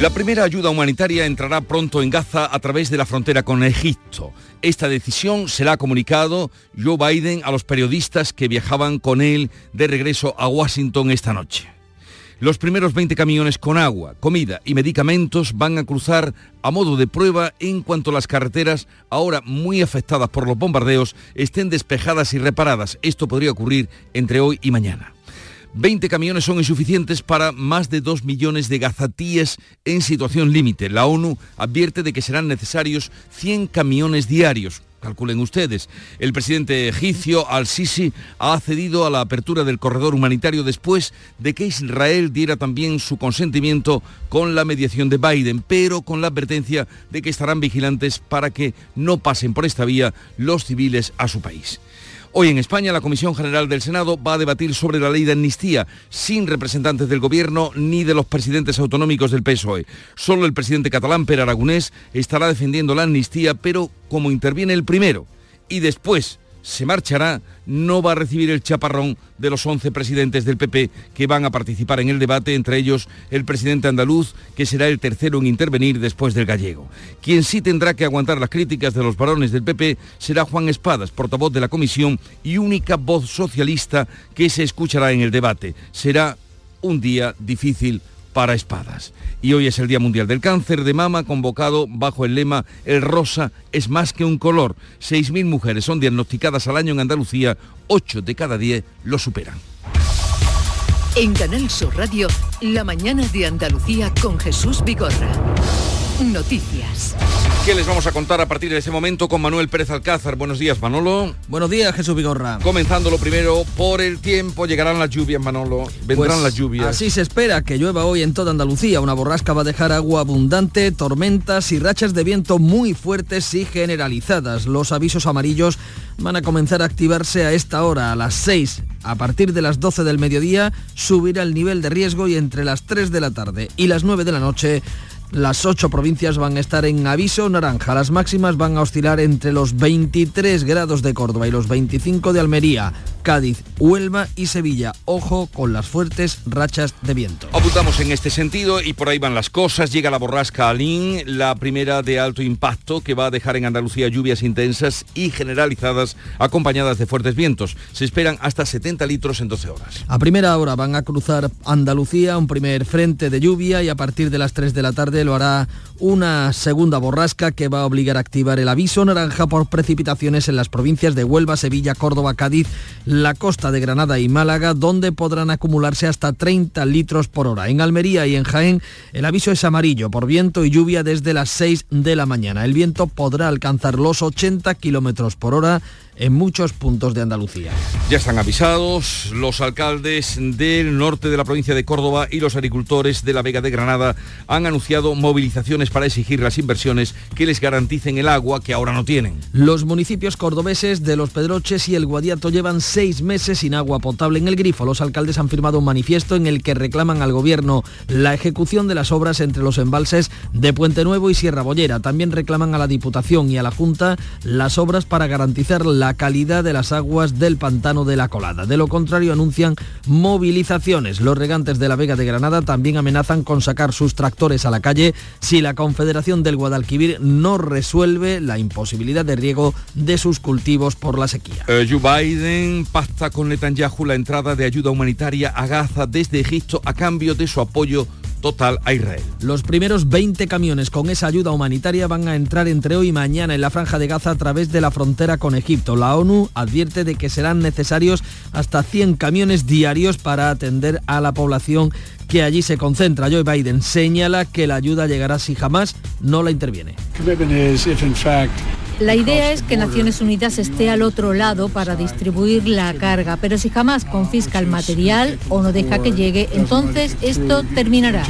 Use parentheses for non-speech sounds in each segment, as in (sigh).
La primera ayuda humanitaria entrará pronto en Gaza a través de la frontera con Egipto. Esta decisión se la ha comunicado Joe Biden a los periodistas que viajaban con él de regreso a Washington esta noche. Los primeros 20 camiones con agua, comida y medicamentos van a cruzar a modo de prueba en cuanto las carreteras, ahora muy afectadas por los bombardeos, estén despejadas y reparadas. Esto podría ocurrir entre hoy y mañana. 20 camiones son insuficientes para más de 2 millones de gazatíes en situación límite. La ONU advierte de que serán necesarios 100 camiones diarios. Calculen ustedes, el presidente egipcio al-Sisi ha accedido a la apertura del corredor humanitario después de que Israel diera también su consentimiento con la mediación de Biden, pero con la advertencia de que estarán vigilantes para que no pasen por esta vía los civiles a su país. Hoy en España la Comisión General del Senado va a debatir sobre la ley de amnistía sin representantes del Gobierno ni de los presidentes autonómicos del PSOE. Solo el presidente catalán, Per Aragonés, estará defendiendo la amnistía, pero como interviene el primero y después se marchará, no va a recibir el chaparrón de los 11 presidentes del PP que van a participar en el debate, entre ellos el presidente andaluz, que será el tercero en intervenir después del gallego. Quien sí tendrá que aguantar las críticas de los varones del PP será Juan Espadas, portavoz de la comisión y única voz socialista que se escuchará en el debate. Será un día difícil para espadas. Y hoy es el Día Mundial del Cáncer de Mama, convocado bajo el lema El rosa es más que un color. 6.000 mujeres son diagnosticadas al año en Andalucía, 8 de cada 10 lo superan. En Canal Sur Radio, La mañana de Andalucía con Jesús Vigorra. Noticias. ¿Qué les vamos a contar a partir de este momento con Manuel Pérez Alcázar? Buenos días, Manolo. Buenos días, Jesús Vigorra. Comenzando lo primero, por el tiempo, llegarán las lluvias, Manolo. Vendrán Pues las lluvias. Así se espera que llueva hoy en toda Andalucía. Una borrasca va a dejar agua abundante, tormentas y rachas de viento muy fuertes y generalizadas. Los avisos amarillos van a comenzar a activarse a esta hora, a las 6. A partir de las 12 del mediodía subirá el nivel de riesgo y entre las 3 de la tarde y las 9 de la noche las ocho provincias van a estar en aviso naranja. Las máximas van a oscilar entre los 23 grados de Córdoba y los 25 de Almería, Cádiz, Huelva y Sevilla. Ojo con las fuertes rachas de viento. Apuntamos en este sentido y por ahí van las cosas. Llega la borrasca Alín, la primera de alto impacto que va a dejar en Andalucía lluvias intensas y generalizadas acompañadas de fuertes vientos. Se esperan hasta 70 litros en 12 horas. A primera hora van a cruzar Andalucía un primer frente de lluvia y a partir de las 3 de la tarde lo hará una segunda borrasca que va a obligar a activar el aviso naranja por precipitaciones en las provincias de Huelva, Sevilla, Córdoba, Cádiz, la costa de Granada y Málaga, donde podrán acumularse hasta 30 litros por hora. En Almería y en Jaén el aviso es amarillo por viento y lluvia desde las 6 de la mañana. El viento podrá alcanzar los 80 kilómetros por hora en muchos puntos de Andalucía. Ya están avisados los alcaldes del norte de la provincia de Córdoba y los agricultores de la Vega de Granada han anunciado movilizaciones para exigir las inversiones que les garanticen el agua que ahora no tienen. Los municipios cordobeses de Los Pedroches y El Guadiato llevan seis meses sin agua potable en el grifo. Los alcaldes han firmado un manifiesto en el que reclaman al gobierno la ejecución de las obras entre los embalses de Puente Nuevo y Sierra Bollera. También reclaman a la Diputación y a la Junta las obras para garantizar la calidad de las aguas del pantano de la Colada. De lo contrario, anuncian movilizaciones. Los regantes de la Vega de Granada también amenazan con sacar sus tractores a la calle si la Confederación del Guadalquivir no resuelve la imposibilidad de riego de sus cultivos por la sequía. Eh, Joe Biden pacta con Netanyahu la entrada de ayuda humanitaria a Gaza desde Egipto a cambio de su apoyo total a Israel. Los primeros 20 camiones con esa ayuda humanitaria van a entrar entre hoy y mañana en la franja de Gaza a través de la frontera con Egipto. La ONU advierte de que serán necesarios hasta 100 camiones diarios para atender a la población que allí se concentra. Joe Biden señala que la ayuda llegará si jamás no la interviene. La idea es que Naciones Unidas esté al otro lado para distribuir la carga, pero si jamás confisca el material o no deja que llegue, entonces esto terminará.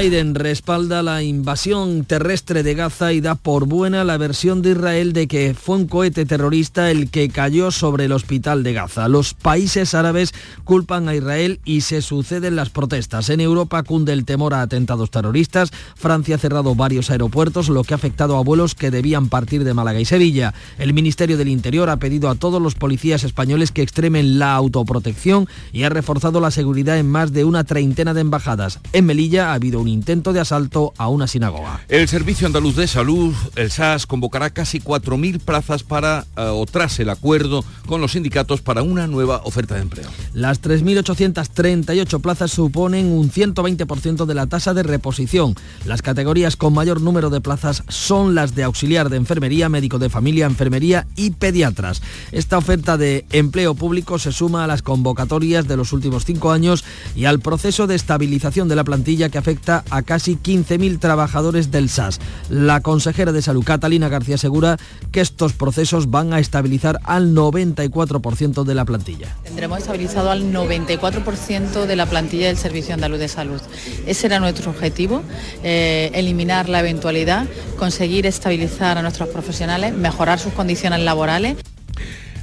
Biden respalda la invasión terrestre de Gaza y da por buena la versión de Israel de que fue un cohete terrorista el que cayó sobre el hospital de Gaza. Los países árabes culpan a Israel y se suceden las protestas. En Europa cunde el temor a atentados terroristas. Francia ha cerrado varios aeropuertos, lo que ha afectado a vuelos que debían partir de Málaga y Sevilla. El Ministerio del Interior ha pedido a todos los policías españoles que extremen la autoprotección y ha reforzado la seguridad en más de una treintena de embajadas. En Melilla ha habido un intento de asalto a una sinagoga. El Servicio Andaluz de Salud, el SAS, convocará casi 4.000 plazas para eh, o tras el acuerdo con los sindicatos para una nueva oferta de empleo. Las 3.838 plazas suponen un 120% de la tasa de reposición. Las categorías con mayor número de plazas son las de auxiliar de enfermería, médico de familia, enfermería y pediatras. Esta oferta de empleo público se suma a las convocatorias de los últimos cinco años y al proceso de estabilización de la plantilla que afecta a casi 15.000 trabajadores del SAS. La consejera de Salud, Catalina García, asegura que estos procesos van a estabilizar al 94% de la plantilla. Tendremos estabilizado al 94% de la plantilla del Servicio Andaluz de Salud. Ese era nuestro objetivo, eh, eliminar la eventualidad, conseguir estabilizar a nuestros profesionales, mejorar sus condiciones laborales.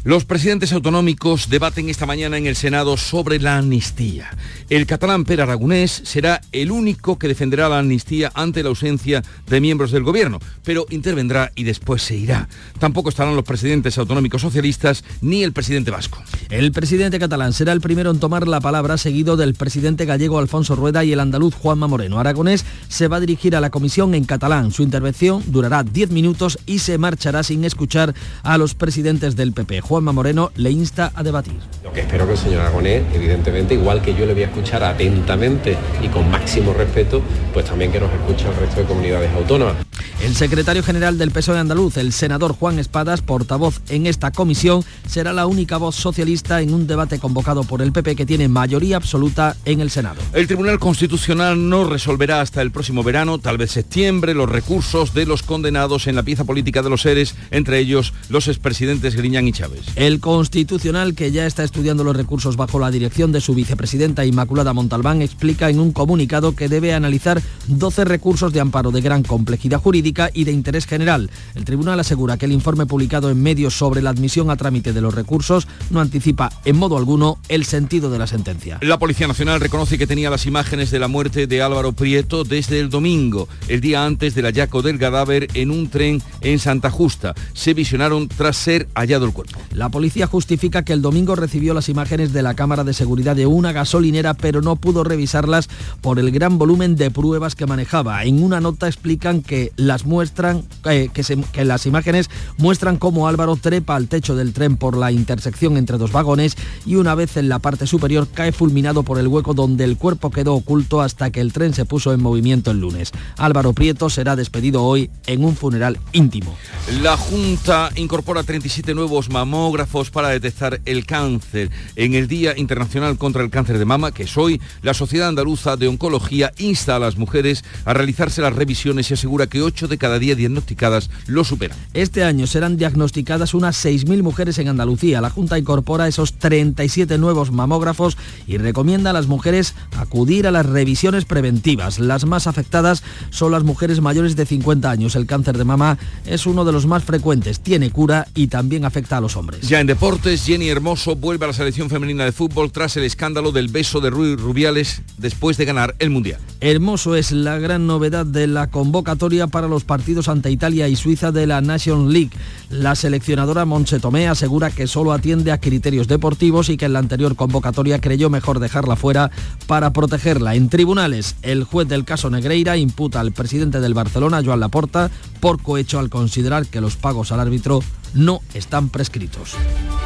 Los presidentes autonómicos debaten esta mañana en el Senado sobre la amnistía. El catalán Per Aragonés será el único que defenderá la amnistía ante la ausencia de miembros del gobierno, pero intervendrá y después se irá. Tampoco estarán los presidentes autonómicos socialistas ni el presidente vasco. El presidente catalán será el primero en tomar la palabra, seguido del presidente gallego Alfonso Rueda y el andaluz Juanma Moreno. Aragonés se va a dirigir a la comisión en catalán. Su intervención durará 10 minutos y se marchará sin escuchar a los presidentes del PP. Juanma Moreno le insta a debatir. Lo que espero que el señor Aragonés, evidentemente, igual que yo le voy a escuchar atentamente y con máximo respeto, pues también que nos escuche el resto de comunidades autónomas. El secretario general del PSOE andaluz, el senador Juan Espadas, portavoz en esta comisión, será la única voz socialista en un debate convocado por el PP que tiene mayoría absoluta en el Senado. El Tribunal Constitucional no resolverá hasta el próximo verano, tal vez septiembre, los recursos de los condenados en la pieza política de los seres, entre ellos los expresidentes Griñán y Chávez. El Constitucional, que ya está estudiando los recursos bajo la dirección de su vicepresidenta Inmaculada Montalbán, explica en un comunicado que debe analizar 12 recursos de amparo de gran complejidad jurídica y de interés general. El tribunal asegura que el informe publicado en medios sobre la admisión a trámite de los recursos no anticipa en modo alguno el sentido de la sentencia. La Policía Nacional reconoce que tenía las imágenes de la muerte de Álvaro Prieto desde el domingo, el día antes del hallazgo del cadáver en un tren en Santa Justa. Se visionaron tras ser hallado el cuerpo. La policía justifica que el domingo recibió las imágenes de la cámara de seguridad de una gasolinera, pero no pudo revisarlas por el gran volumen de pruebas que manejaba. En una nota explican que las muestran, eh, que, las imágenes muestran cómo Álvaro trepa al techo del tren por la intersección entre dos vagones y una vez en la parte superior cae fulminado por el hueco donde el cuerpo quedó oculto hasta que el tren se puso en movimiento el lunes. Álvaro Prieto será despedido hoy en un funeral íntimo. La Junta incorpora 37 nuevos mamógrafos para detectar el cáncer. En el Día Internacional contra el Cáncer de Mama, que es hoy, la Sociedad Andaluza de Oncología insta a las mujeres a realizarse las revisiones y asegura que 8 de cada 10 diagnosticadas lo superan. Este año serán diagnosticadas unas 6.000 mujeres en Andalucía. La Junta incorpora esos 37 nuevos mamógrafos y recomienda a las mujeres acudir a las revisiones preventivas. Las más afectadas son las mujeres mayores de 50 años. El cáncer de mama es uno de los más frecuentes, tiene cura y también afecta a los hombres. Ya en deportes, Jenny Hermoso vuelve a la selección femenina de fútbol tras el escándalo del beso de Rui Rubiales después de ganar el Mundial. Hermoso es la gran novedad de la convocatoria para los partidos ante Italia y Suiza de la Nation League. La seleccionadora Montse Tomé asegura que solo atiende a criterios deportivos y que en la anterior convocatoria creyó mejor dejarla fuera para protegerla. En tribunales, el juez del caso Negreira imputa al presidente del Barcelona, Joan Laporta, por cohecho al considerar que los pagos al árbitro no están prescritos.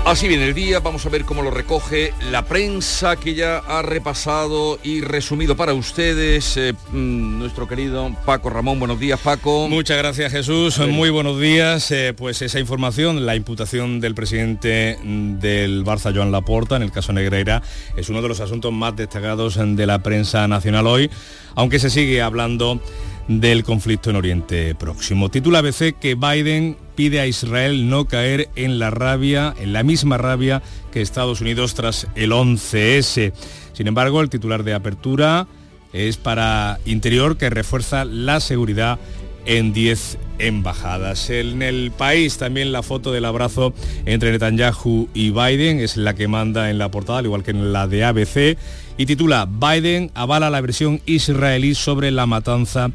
Así viene el día, vamos a ver cómo lo recoge la prensa que ya ha repasado y resumido para ustedes eh, mm, nuestro querido Paco Ramón. Buenos días, Paco. Muchas gracias, Jesús. Muy buenos días. Eh, pues esa información, la imputación del presidente del Barça, Joan Laporta, en el caso Negreira, es uno de los asuntos más destacados de la prensa nacional hoy, aunque se sigue hablando del conflicto en Oriente Próximo. Titula ABC que Biden pide a Israel no caer en la rabia, en la misma rabia que Estados Unidos tras el 11S. Sin embargo, el titular de apertura es para Interior que refuerza la seguridad en 10 embajadas. En el país también la foto del abrazo entre Netanyahu y Biden es la que manda en la portada, al igual que en la de ABC, y titula Biden avala la versión israelí sobre la matanza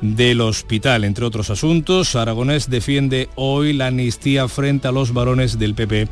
del hospital. Entre otros asuntos, Aragonés defiende hoy la amnistía frente a los varones del PP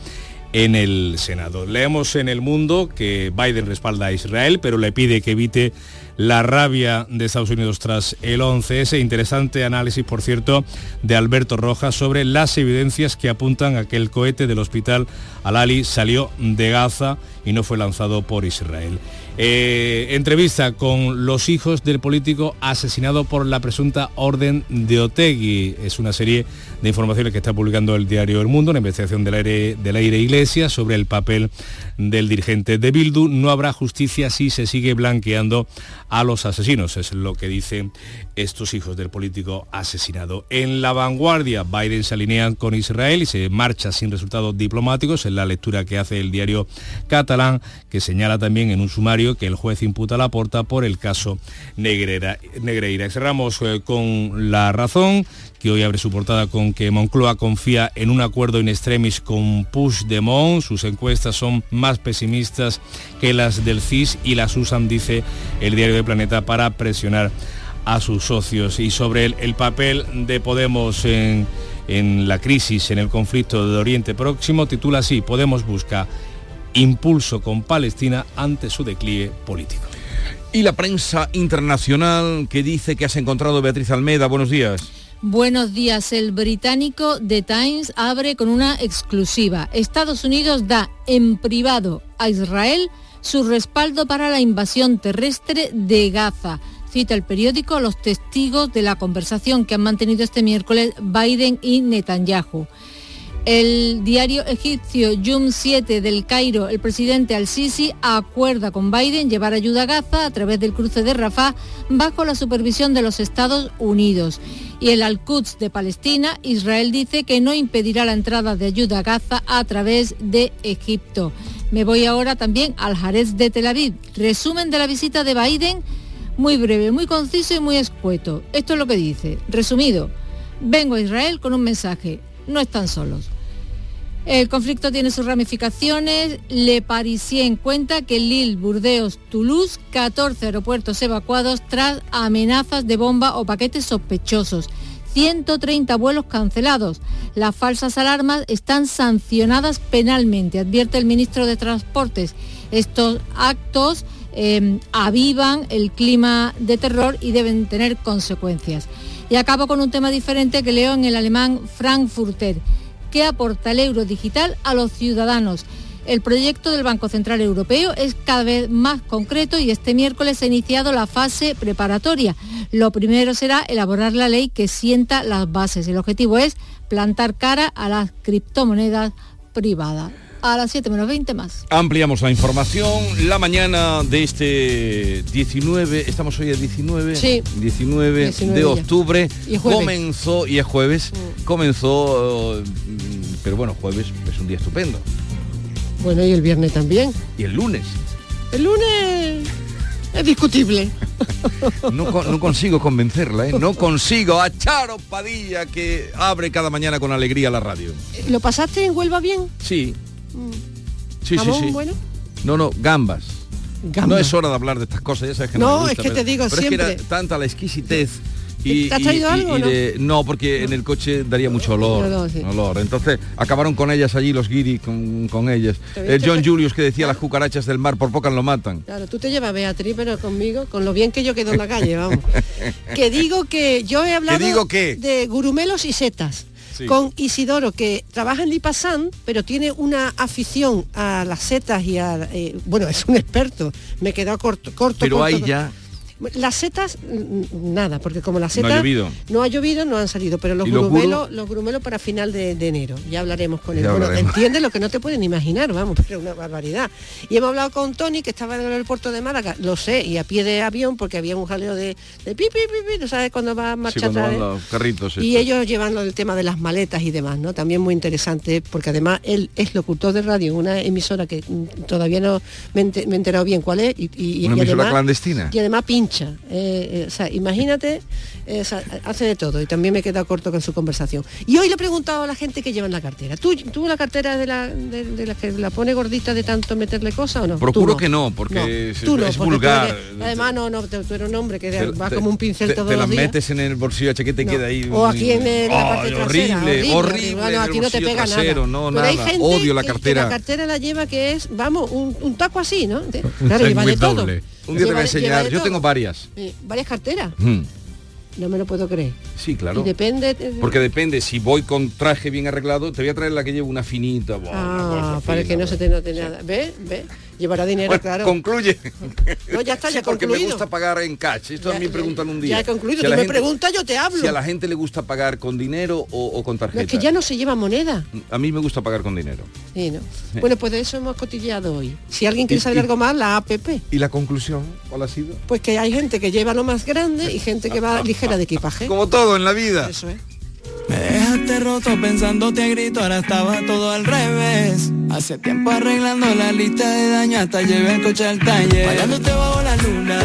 en el Senado. Leemos en el mundo que Biden respalda a Israel, pero le pide que evite la rabia de Estados Unidos tras el 11S. Interesante análisis, por cierto, de Alberto Rojas sobre las evidencias que apuntan a que el cohete del hospital Al-Ali salió de Gaza y no fue lanzado por Israel. Eh, entrevista con los hijos del político asesinado por la presunta orden de Otegui. Es una serie de informaciones que está publicando el diario El Mundo, una investigación del aire, del aire Iglesia sobre el papel del dirigente de Bildu. No habrá justicia si se sigue blanqueando a los asesinos, es lo que dicen estos hijos del político asesinado. En la vanguardia, Biden se alinea con Israel y se marcha sin resultados diplomáticos, en la lectura que hace el diario catalán, que señala también en un sumario que el juez imputa la porta por el caso Negreira. Negreira. Cerramos eh, con la razón que hoy abre su portada con que Moncloa confía en un acuerdo in extremis con Puigdemont. Sus encuestas son más pesimistas que las del CIS y las usan, dice el diario de Planeta, para presionar a sus socios. Y sobre el, el papel de Podemos en, en la crisis, en el conflicto de Oriente Próximo, titula así, Podemos busca impulso con Palestina ante su declive político. Y la prensa internacional que dice que has encontrado Beatriz Almeida. Buenos días. Buenos días. El británico The Times abre con una exclusiva. Estados Unidos da en privado a Israel su respaldo para la invasión terrestre de Gaza. Cita el periódico los testigos de la conversación que han mantenido este miércoles Biden y Netanyahu. El diario egipcio Yum 7 del Cairo, el presidente al-Sisi acuerda con Biden llevar ayuda a Gaza a través del cruce de Rafah bajo la supervisión de los Estados Unidos. Y el Al-Quds de Palestina, Israel dice que no impedirá la entrada de ayuda a Gaza a través de Egipto. Me voy ahora también al Jarez de Tel Aviv. Resumen de la visita de Biden, muy breve, muy conciso y muy escueto. Esto es lo que dice. Resumido, vengo a Israel con un mensaje. No están solos. El conflicto tiene sus ramificaciones. Le Parisien cuenta que Lille, Burdeos, Toulouse, 14 aeropuertos evacuados tras amenazas de bomba o paquetes sospechosos. 130 vuelos cancelados. Las falsas alarmas están sancionadas penalmente, advierte el ministro de Transportes. Estos actos eh, avivan el clima de terror y deben tener consecuencias. Y acabo con un tema diferente que leo en el alemán Frankfurter ¿Qué aporta el euro digital a los ciudadanos. El proyecto del Banco Central Europeo es cada vez más concreto y este miércoles ha iniciado la fase preparatoria. Lo primero será elaborar la ley que sienta las bases. El objetivo es plantar cara a las criptomonedas privadas a las 7 menos 20 más. Ampliamos la información. La mañana de este 19, estamos hoy el 19, sí, 19, 19 de octubre, Y comenzó, y es jueves, Mm. comenzó, eh, pero bueno, jueves es un día estupendo. Bueno, y el viernes también. Y el lunes, El lunes es discutible. (laughs) no, con- no consigo convencerla, ¿eh? no consigo a Charo Padilla que abre cada mañana con alegría la radio. ¿Lo pasaste en Huelva bien? Sí, sí, sí, ¿Jamón sí. bueno? No, no, gambas. Gamba. No es hora de hablar de estas cosas, ya sabes que no, No, me es que te digo pero es que era siempre. tanta la exquisitez y, ¿Te has y- traído y- algo y o no? de- no, porque en el coche daría mucho olor, Olor, sí. olor. Entonces acabaron con ellas allí los guiris con, con ellas. El viste John que- Julius que decía las cucarachas del mar por pocas lo matan. Claro, tú te llevas Beatriz, pero conmigo, con lo bien que yo quedo en la calle, vamos. (laughs) que digo que yo he hablado digo qué? de gurumelos y setas. Sí. con Isidoro, que trabaja en Lipasan, pero tiene una afición a las setas y a... eh, bueno, es un experto, me quedó corto. corto Pero corto, hay corto. ya... Las setas, nada, porque como las No ha setas... llovido. No ha llovido, no han salido, pero los, ¿Y los grumelos, los grumelos para final de, de enero. Ya hablaremos con él. Bueno, entiende lo que no te pueden imaginar, vamos, (laughs) pero una barbaridad. Y hemos hablado con Tony, que estaba en el aeropuerto de Málaga, lo sé, y a pie de avión, porque había un jaleo de, de pi, pi, pi, pi, ¿no sabes cuando va a Sí, marcha cuando atrás? van los carritos. Y ellos llevando el tema de las maletas y demás, ¿no? También muy interesante, porque además él es locutor de radio, una emisora que mm, todavía no me, he enterado bien cuál es. Y, y- ¿Una y emisora además, clandestina? Y además eh, eh, o sea, imagínate, eh, sea, hace de todo. Y también me he quedado corto con su conversación. Y hoy le he preguntado a la gente que lleva en la cartera. ¿Tú, tú la cartera de la, de, de la que la pone gordita de tanto meterle cosas o no? Procuro no. que no, porque No, es- tú no, es porque tú vulgar. eres- además, no, no, tú eres un hombre que Te- va te- como un pincel te, todos te las metes en el bolsillo de No. queda ahí. O aquí en el- la parte Ay, trasera, horrible, horrible, horrible. Bueno, en a ti no te pega trasero, nada. No, Pero hay nada. gente Odio la que- que cartera. la cartera la lleva que es, vamos, un, un taco así, ¿no? (laughs) Claro, lleva de todo. Un día te voy a enseñar. Yo todo. tengo varias. Sí, varias carteras. No me lo puedo creer. Sí, claro. Y depende. eh, Porque depende, si voy con traje bien arreglado, te voy a traer la que llevo una finita. buah, Ah, para que no se te note nada. ¿Ve? ¿Ve? Llevará dinero, Bueno, claro. concluye. No, ya está, ya Sí, porque me concluido. gusta pagar en cash. Esto a Ya- mí me preguntan un día. Ya he concluido. Si Tú me gente- preguntas, yo te hablo. Si a la gente le gusta pagar con dinero o, o con No, tarjeta. es que ya no se lleva moneda. A mí me gusta pagar con dinero. Sí, ¿no? Bueno, pues de eso hemos cotilleado hoy. Si alguien quiere saber y- algo más, la APP. ¿Y la conclusión cuál ha sido? Pues que hay gente que lleva lo más grande y gente que va (laughs) ligera de equipaje. Como todo en la vida. Eso es. Me dejaste roto pensándote a grito, ahora estaba todo al revés. Hace tiempo arreglando la lista de daño hasta llevé el coche al taller. Bailándote bajo la luna,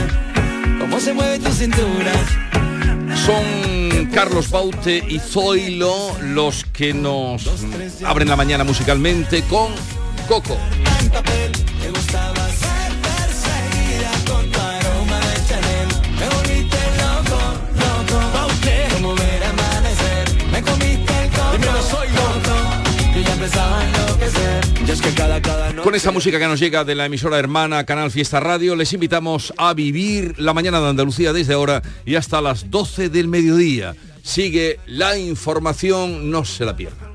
cómo se mueve tu cintura. Son Carlos Baute y Zoilo los que nos abren la mañana musicalmente con Coco. Con esta música que nos llega de la emisora hermana Canal Fiesta Radio, les invitamos a vivir la mañana de Andalucía desde ahora y hasta las 12 del mediodía. Sigue la información, no se la pierdan.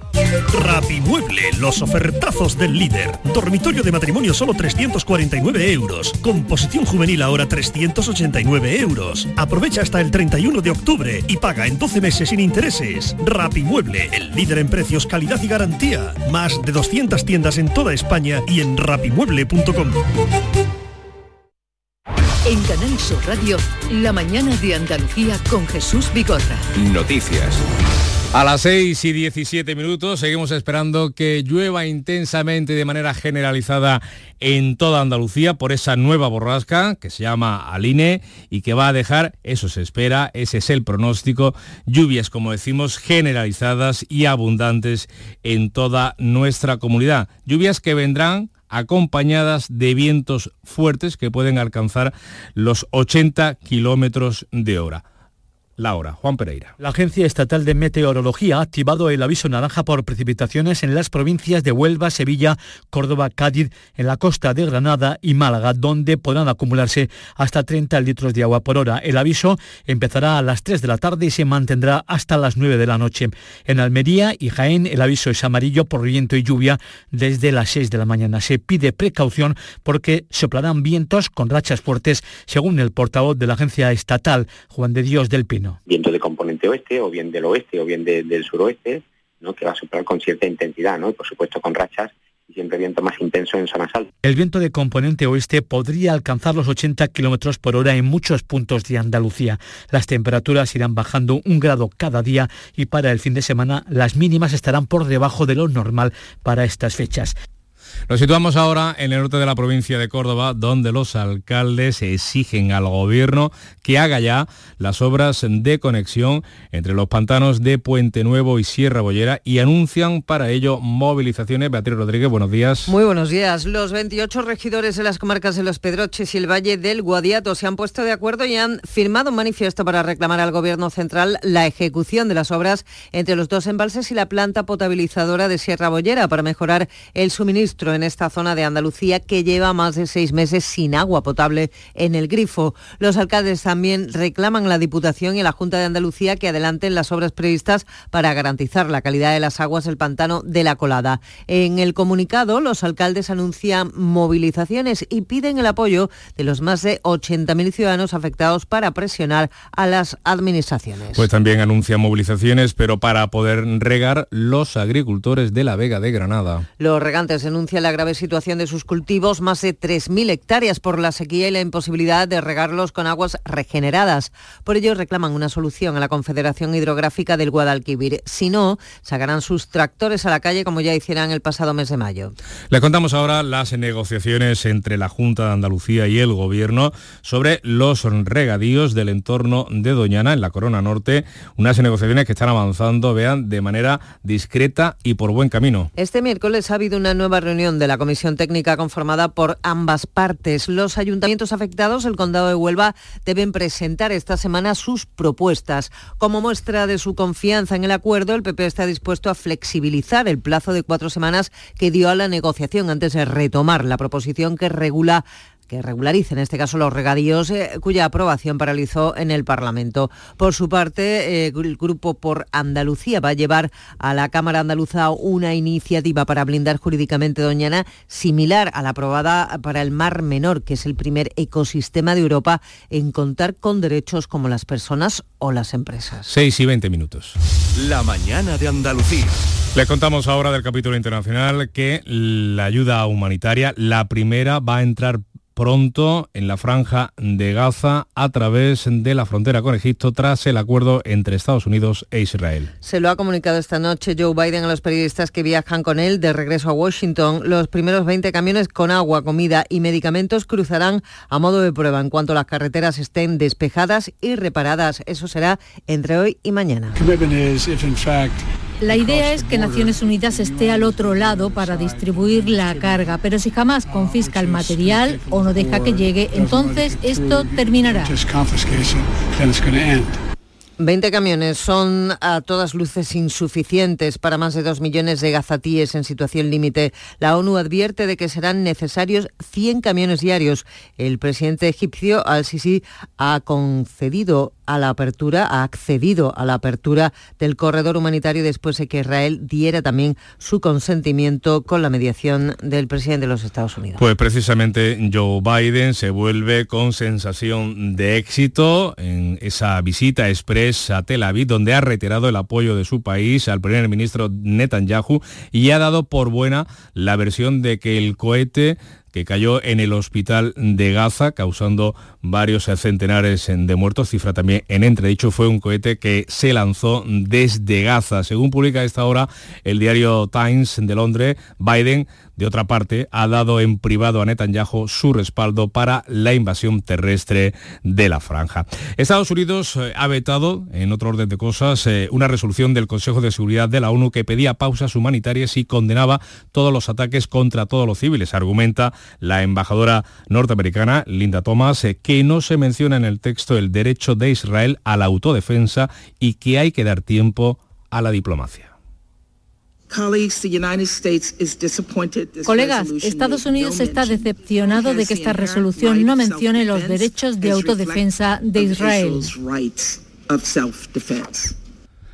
Rapimueble, los ofertazos del líder. Dormitorio de matrimonio solo 349 euros. Composición juvenil ahora 389 euros. Aprovecha hasta el 31 de octubre y paga en 12 meses sin intereses. Rapimueble, el líder en precios, calidad y garantía. Más de 200 tiendas en toda España y en rapimueble.com. En Canal Sur Radio, la mañana de Andalucía con Jesús Vigorra. Noticias. A las 6 y 17 minutos seguimos esperando que llueva intensamente de manera generalizada en toda Andalucía por esa nueva borrasca que se llama Aline y que va a dejar, eso se espera, ese es el pronóstico, lluvias, como decimos, generalizadas y abundantes en toda nuestra comunidad. Lluvias que vendrán acompañadas de vientos fuertes que pueden alcanzar los 80 kilómetros de hora. La hora, Juan Pereira. La Agencia Estatal de Meteorología ha activado el aviso naranja por precipitaciones en las provincias de Huelva, Sevilla, Córdoba, Cádiz, en la costa de Granada y Málaga, donde podrán acumularse hasta 30 litros de agua por hora. El aviso empezará a las 3 de la tarde y se mantendrá hasta las 9 de la noche. En Almería y Jaén el aviso es amarillo por viento y lluvia desde las 6 de la mañana. Se pide precaución porque soplarán vientos con rachas fuertes, según el portavoz de la Agencia Estatal, Juan de Dios del Pino viento de componente oeste o bien del oeste o bien de, del suroeste, ¿no? que va a soplar con cierta intensidad, ¿no? y por supuesto con rachas y siempre viento más intenso en zonas altas. El viento de componente oeste podría alcanzar los 80 kilómetros por hora en muchos puntos de Andalucía. Las temperaturas irán bajando un grado cada día y para el fin de semana las mínimas estarán por debajo de lo normal para estas fechas. Nos situamos ahora en el norte de la provincia de Córdoba, donde los alcaldes exigen al gobierno que haga ya las obras de conexión entre los pantanos de Puente Nuevo y Sierra Bollera y anuncian para ello movilizaciones. Beatriz Rodríguez, buenos días. Muy buenos días. Los 28 regidores de las comarcas de Los Pedroches y el Valle del Guadiato se han puesto de acuerdo y han firmado un manifiesto para reclamar al Gobierno central la ejecución de las obras entre los dos embalses y la planta potabilizadora de Sierra Bollera para mejorar el suministro en esta zona de Andalucía que lleva más de seis meses sin agua potable en el grifo. Los alcaldes también reclaman a la Diputación y a la Junta de Andalucía que adelanten las obras previstas para garantizar la calidad de las aguas del pantano de la colada. En el comunicado, los alcaldes anuncian movilizaciones y piden el apoyo de los más de 80.000 ciudadanos afectados para presionar a las administraciones. Pues también anuncia movilizaciones, pero para poder regar los agricultores de la Vega de Granada. Los regantes denuncian la grave situación de sus cultivos, más de 3.000 hectáreas por la sequía y la imposibilidad de regarlos con aguas regeneradas. Por ello reclaman una solución a la Confederación Hidrográfica del Guadalquivir. Si no, sacarán sus tractores a la calle como ya hicieran el pasado mes de mayo. Le contamos ahora las negociaciones entre la Junta de Andalucía y el Gobierno sobre los regadíos del entorno de Doñana, en la Corona Norte. Unas negociaciones que están avanzando, vean, de manera discreta y por buen camino. Este miércoles ha habido una nueva reunión de la Comisión Técnica conformada por ambas partes. Los ayuntamientos afectados, el Condado de Huelva, deben presentar esta semana sus propuestas. Como muestra de su confianza en el acuerdo, el PP está dispuesto a flexibilizar el plazo de cuatro semanas que dio a la negociación antes de retomar la proposición que regula que regularice en este caso los regadíos, eh, cuya aprobación paralizó en el Parlamento. Por su parte, eh, el Grupo por Andalucía va a llevar a la Cámara Andaluza una iniciativa para blindar jurídicamente Doñana, similar a la aprobada para el Mar Menor, que es el primer ecosistema de Europa en contar con derechos como las personas o las empresas. 6 y 20 minutos. La mañana de Andalucía. Le contamos ahora del capítulo internacional que la ayuda humanitaria, la primera, va a entrar pronto en la franja de Gaza a través de la frontera con Egipto tras el acuerdo entre Estados Unidos e Israel. Se lo ha comunicado esta noche Joe Biden a los periodistas que viajan con él de regreso a Washington. Los primeros 20 camiones con agua, comida y medicamentos cruzarán a modo de prueba en cuanto las carreteras estén despejadas y reparadas. Eso será entre hoy y mañana. La idea es que Naciones Unidas esté al otro lado para distribuir la carga, pero si jamás confisca el material o no deja que llegue, entonces esto terminará. 20 camiones son a todas luces insuficientes para más de dos millones de gazatíes en situación límite. La ONU advierte de que serán necesarios 100 camiones diarios. El presidente egipcio Al-Sisi ha concedido a la apertura, ha accedido a la apertura del corredor humanitario después de que Israel diera también su consentimiento con la mediación del presidente de los Estados Unidos. Pues precisamente Joe Biden se vuelve con sensación de éxito en esa visita express a Tel Aviv, donde ha reiterado el apoyo de su país al primer ministro Netanyahu y ha dado por buena la versión de que el cohete cayó en el hospital de Gaza, causando varios centenares de muertos, cifra también en entredicho, fue un cohete que se lanzó desde Gaza. Según publica a esta hora el diario Times de Londres, Biden de otra parte, ha dado en privado a Netanyahu su respaldo para la invasión terrestre de la franja. Estados Unidos eh, ha vetado, en otro orden de cosas, eh, una resolución del Consejo de Seguridad de la ONU que pedía pausas humanitarias y condenaba todos los ataques contra todos los civiles. Argumenta la embajadora norteamericana Linda Thomas eh, que no se menciona en el texto el derecho de Israel a la autodefensa y que hay que dar tiempo a la diplomacia. Colegas, Estados Unidos está decepcionado de que esta resolución no mencione los derechos de autodefensa de Israel.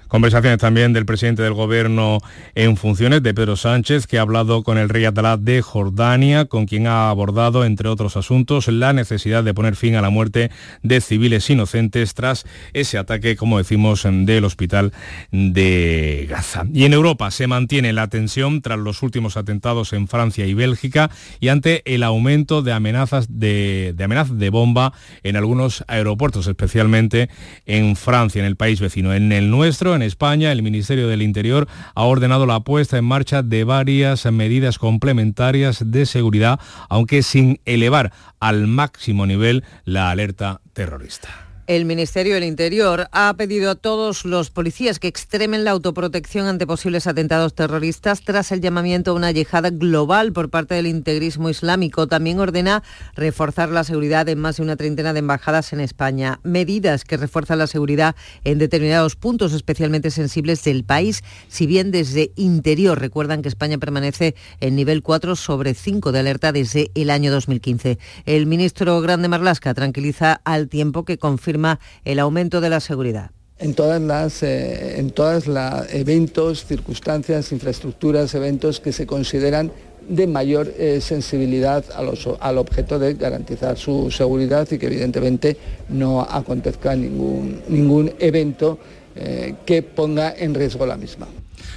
Conversaciones también del presidente del gobierno en funciones de Pedro Sánchez, que ha hablado con el rey Abdalá de Jordania, con quien ha abordado, entre otros asuntos, la necesidad de poner fin a la muerte de civiles inocentes tras ese ataque, como decimos, del hospital de Gaza. Y en Europa se mantiene la tensión tras los últimos atentados en Francia y Bélgica y ante el aumento de amenazas de, de amenazas de bomba en algunos aeropuertos, especialmente en Francia, en el país vecino. En el nuestro, en España, el Ministerio del Interior ha ordenado la puesta en marcha de varias medidas complementarias de seguridad, aunque sin elevar al máximo nivel la alerta terrorista. El Ministerio del Interior ha pedido a todos los policías que extremen la autoprotección ante posibles atentados terroristas tras el llamamiento a una yihad global por parte del integrismo islámico. También ordena reforzar la seguridad en más de una treintena de embajadas en España. Medidas que refuerzan la seguridad en determinados puntos especialmente sensibles del país, si bien desde Interior recuerdan que España permanece en nivel 4 sobre 5 de alerta desde el año 2015. El ministro Grande Marlasca tranquiliza al tiempo que confirma el aumento de la seguridad. En todas las eh, en todas los eventos, circunstancias, infraestructuras, eventos que se consideran de mayor eh, sensibilidad al objeto de garantizar su seguridad y que evidentemente no acontezca ningún, ningún evento eh, que ponga en riesgo la misma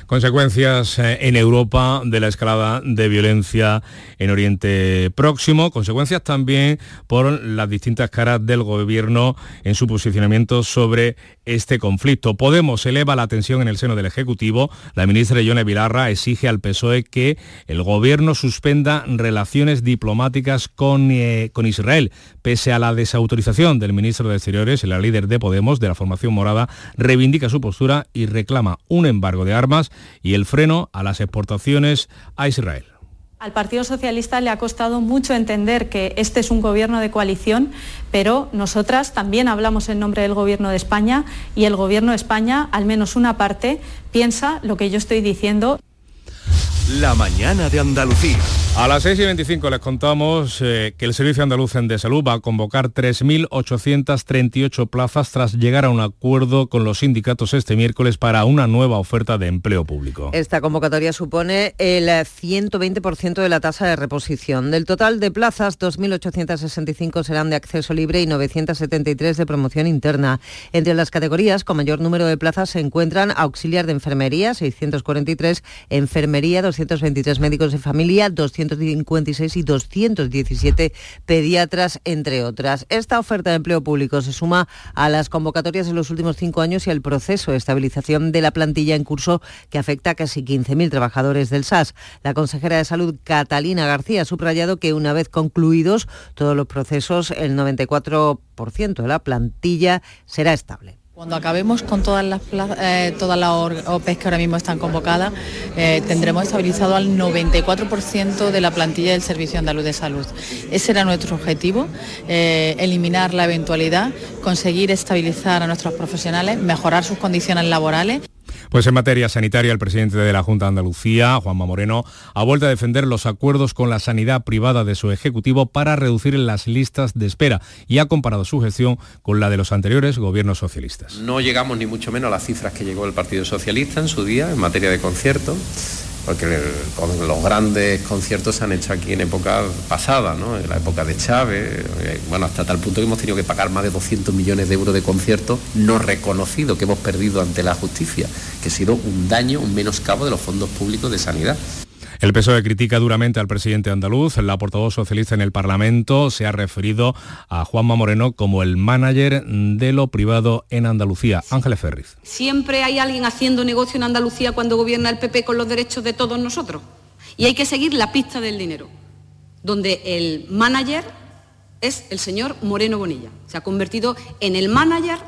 consecuencias eh, en Europa de la escalada de violencia en Oriente Próximo, consecuencias también por las distintas caras del gobierno en su posicionamiento sobre este conflicto. Podemos eleva la tensión en el seno del Ejecutivo. La ministra Yone Vilarra exige al PSOE que el gobierno suspenda relaciones diplomáticas con, eh, con Israel. Pese a la desautorización del ministro de Exteriores, la líder de Podemos, de la formación morada, reivindica su postura y reclama un embargo de armas y el freno a las exportaciones a Israel. Al Partido Socialista le ha costado mucho entender que este es un gobierno de coalición, pero nosotras también hablamos en nombre del Gobierno de España y el Gobierno de España, al menos una parte, piensa lo que yo estoy diciendo. La mañana de Andalucía. A las 6 y 25 les contamos eh, que el Servicio Andaluz de Salud va a convocar 3.838 plazas tras llegar a un acuerdo con los sindicatos este miércoles para una nueva oferta de empleo público. Esta convocatoria supone el 120% de la tasa de reposición. Del total de plazas, 2.865 serán de acceso libre y 973 de promoción interna. Entre las categorías con mayor número de plazas se encuentran auxiliar de enfermería, 643, enfermería, 223 médicos de familia, 200 256 y 217 pediatras, entre otras. Esta oferta de empleo público se suma a las convocatorias de los últimos cinco años y al proceso de estabilización de la plantilla en curso que afecta a casi 15.000 trabajadores del SAS. La consejera de Salud, Catalina García, ha subrayado que una vez concluidos todos los procesos, el 94% de la plantilla será estable. Cuando acabemos con todas las, eh, todas las OPEs que ahora mismo están convocadas, eh, tendremos estabilizado al 94% de la plantilla del Servicio Andaluz de Salud. Ese era nuestro objetivo, eh, eliminar la eventualidad, conseguir estabilizar a nuestros profesionales, mejorar sus condiciones laborales. Pues en materia sanitaria, el presidente de la Junta de Andalucía, Juanma Moreno, ha vuelto a defender los acuerdos con la sanidad privada de su Ejecutivo para reducir las listas de espera y ha comparado su gestión con la de los anteriores gobiernos socialistas. No llegamos ni mucho menos a las cifras que llegó el Partido Socialista en su día en materia de conciertos porque los grandes conciertos se han hecho aquí en época pasada, ¿no? en la época de Chávez, eh, bueno, hasta tal punto que hemos tenido que pagar más de 200 millones de euros de conciertos no reconocidos que hemos perdido ante la justicia, que ha sido un daño, un menoscabo de los fondos públicos de sanidad. El PSOE critica duramente al presidente andaluz. La portavoz socialista en el Parlamento se ha referido a Juanma Moreno como el manager de lo privado en Andalucía. Ángeles Ferriz. Siempre hay alguien haciendo negocio en Andalucía cuando gobierna el PP con los derechos de todos nosotros. Y hay que seguir la pista del dinero, donde el manager es el señor Moreno Bonilla. Se ha convertido en el manager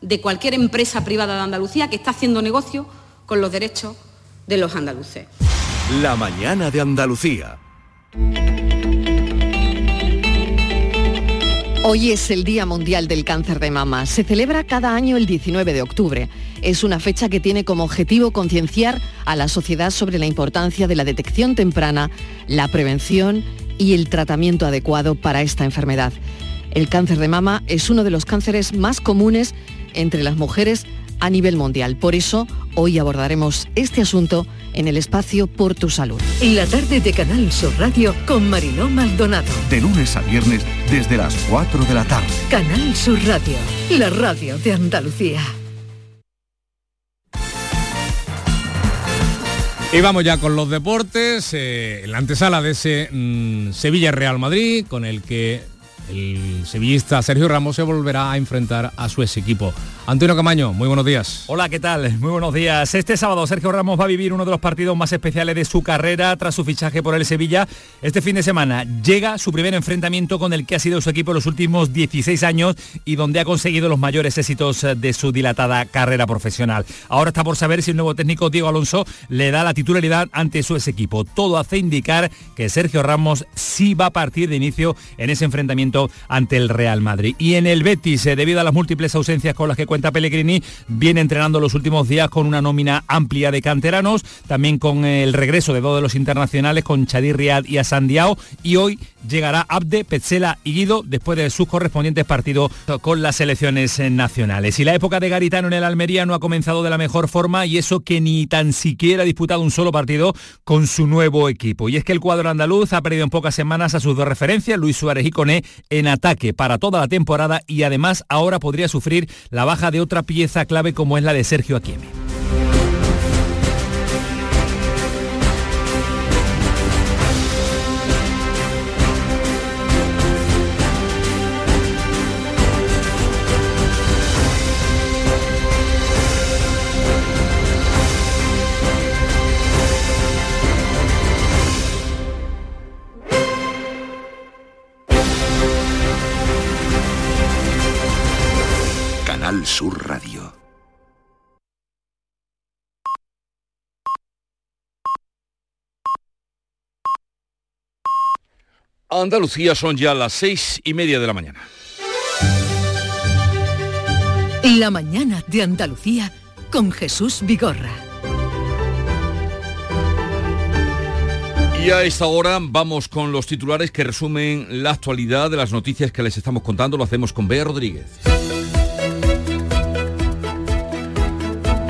de cualquier empresa privada de Andalucía que está haciendo negocio con los derechos de los andaluces. La mañana de Andalucía. Hoy es el Día Mundial del Cáncer de Mama. Se celebra cada año el 19 de octubre. Es una fecha que tiene como objetivo concienciar a la sociedad sobre la importancia de la detección temprana, la prevención y el tratamiento adecuado para esta enfermedad. El cáncer de mama es uno de los cánceres más comunes entre las mujeres a nivel mundial. Por eso, hoy abordaremos este asunto en el espacio Por tu Salud. La tarde de Canal Sur Radio con Mariló Maldonado. De lunes a viernes desde las 4 de la tarde. Canal Sur Radio, la radio de Andalucía. Y vamos ya con los deportes, eh, en la antesala de ese mm, Sevilla-Real Madrid, con el que el sevillista Sergio Ramos se volverá a enfrentar a su ex equipo, Antonio Camaño, muy buenos días. Hola, ¿qué tal? Muy buenos días. Este sábado Sergio Ramos va a vivir uno de los partidos más especiales de su carrera tras su fichaje por el Sevilla. Este fin de semana llega su primer enfrentamiento con el que ha sido su equipo en los últimos 16 años y donde ha conseguido los mayores éxitos de su dilatada carrera profesional. Ahora está por saber si el nuevo técnico Diego Alonso le da la titularidad ante su ex equipo. Todo hace indicar que Sergio Ramos sí va a partir de inicio en ese enfrentamiento ante el Real Madrid. Y en el Betis, eh, debido a las múltiples ausencias con las que cuenta Pellegrini, viene entrenando los últimos días con una nómina amplia de canteranos, también con el regreso de dos de los internacionales, con Chadir Riad y Asandiao, y hoy llegará Abde, Petzela y Guido después de sus correspondientes partidos con las selecciones nacionales. Y la época de Garitano en el Almería no ha comenzado de la mejor forma y eso que ni tan siquiera ha disputado un solo partido con su nuevo equipo. Y es que el cuadro andaluz ha perdido en pocas semanas a sus dos referencias, Luis Suárez y Coné, en ataque para toda la temporada y además ahora podría sufrir la baja de otra pieza clave como es la de Sergio Aquieme. Andalucía son ya las seis y media de la mañana. La mañana de Andalucía con Jesús Vigorra. Y a esta hora vamos con los titulares que resumen la actualidad de las noticias que les estamos contando. Lo hacemos con Bea Rodríguez.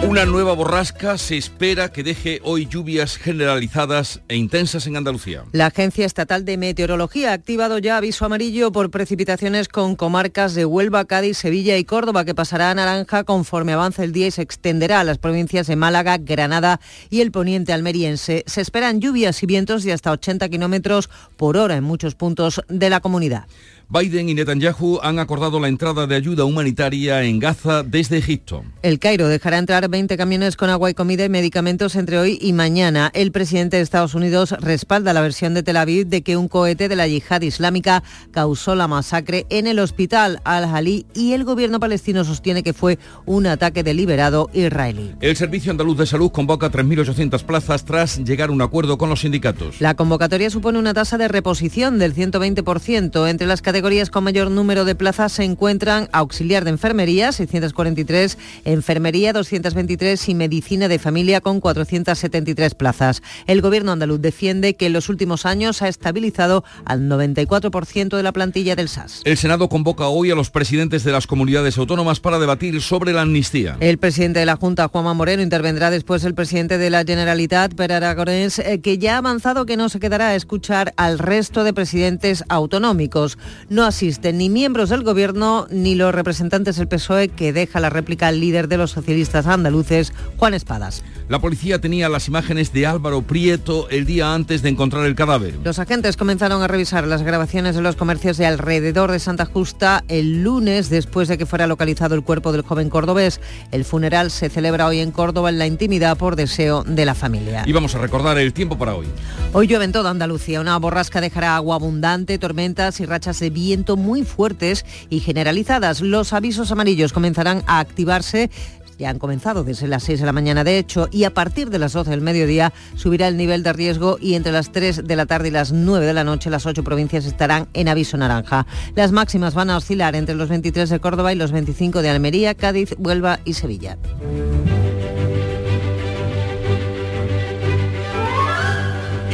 Una nueva borrasca se espera que deje hoy lluvias generalizadas e intensas en Andalucía. La Agencia Estatal de Meteorología ha activado ya aviso amarillo por precipitaciones con comarcas de Huelva, Cádiz, Sevilla y Córdoba, que pasará a naranja conforme avance el día y se extenderá a las provincias de Málaga, Granada y el poniente almeriense. Se esperan lluvias y vientos de hasta 80 kilómetros por hora en muchos puntos de la comunidad. Biden y Netanyahu han acordado la entrada de ayuda humanitaria en Gaza desde Egipto. El Cairo dejará entrar 20 camiones con agua y comida y medicamentos entre hoy y mañana. El presidente de Estados Unidos respalda la versión de Tel Aviv de que un cohete de la yihad islámica causó la masacre en el hospital Al-Halí y el gobierno palestino sostiene que fue un ataque deliberado israelí. El Servicio Andaluz de Salud convoca 3.800 plazas tras llegar a un acuerdo con los sindicatos. La convocatoria supone una tasa de reposición del 120%. Entre las categorías con mayor número de plazas se encuentran auxiliar de enfermería, 643, enfermería 223 y medicina de familia con 473 plazas. El gobierno andaluz defiende que en los últimos años ha estabilizado al 94% de la plantilla del SAS. El Senado convoca hoy a los presidentes de las comunidades autónomas para debatir sobre la amnistía. El presidente de la Junta, Juanma Moreno, intervendrá después el presidente de la Generalitat, Per Aragonés, eh, que ya ha avanzado que no se quedará a escuchar al resto de presidentes autonómicos. No asisten ni miembros del gobierno ni los representantes del PSOE que deja la réplica al líder de los socialistas andaluces, Juan Espadas. La policía tenía las imágenes de Álvaro Prieto el día antes de encontrar el cadáver. Los agentes comenzaron a revisar las grabaciones de los comercios de alrededor de Santa Justa el lunes después de que fuera localizado el cuerpo del joven cordobés. El funeral se celebra hoy en Córdoba en la intimidad por deseo de la familia. Y vamos a recordar el tiempo para hoy. Hoy llueve en toda Andalucía. Una borrasca dejará agua abundante, tormentas y rachas de viento muy fuertes y generalizadas. Los avisos amarillos comenzarán a activarse ya han comenzado desde las 6 de la mañana de hecho y a partir de las 12 del mediodía subirá el nivel de riesgo y entre las 3 de la tarde y las 9 de la noche las 8 provincias estarán en aviso naranja. Las máximas van a oscilar entre los 23 de Córdoba y los 25 de Almería, Cádiz, Huelva y Sevilla.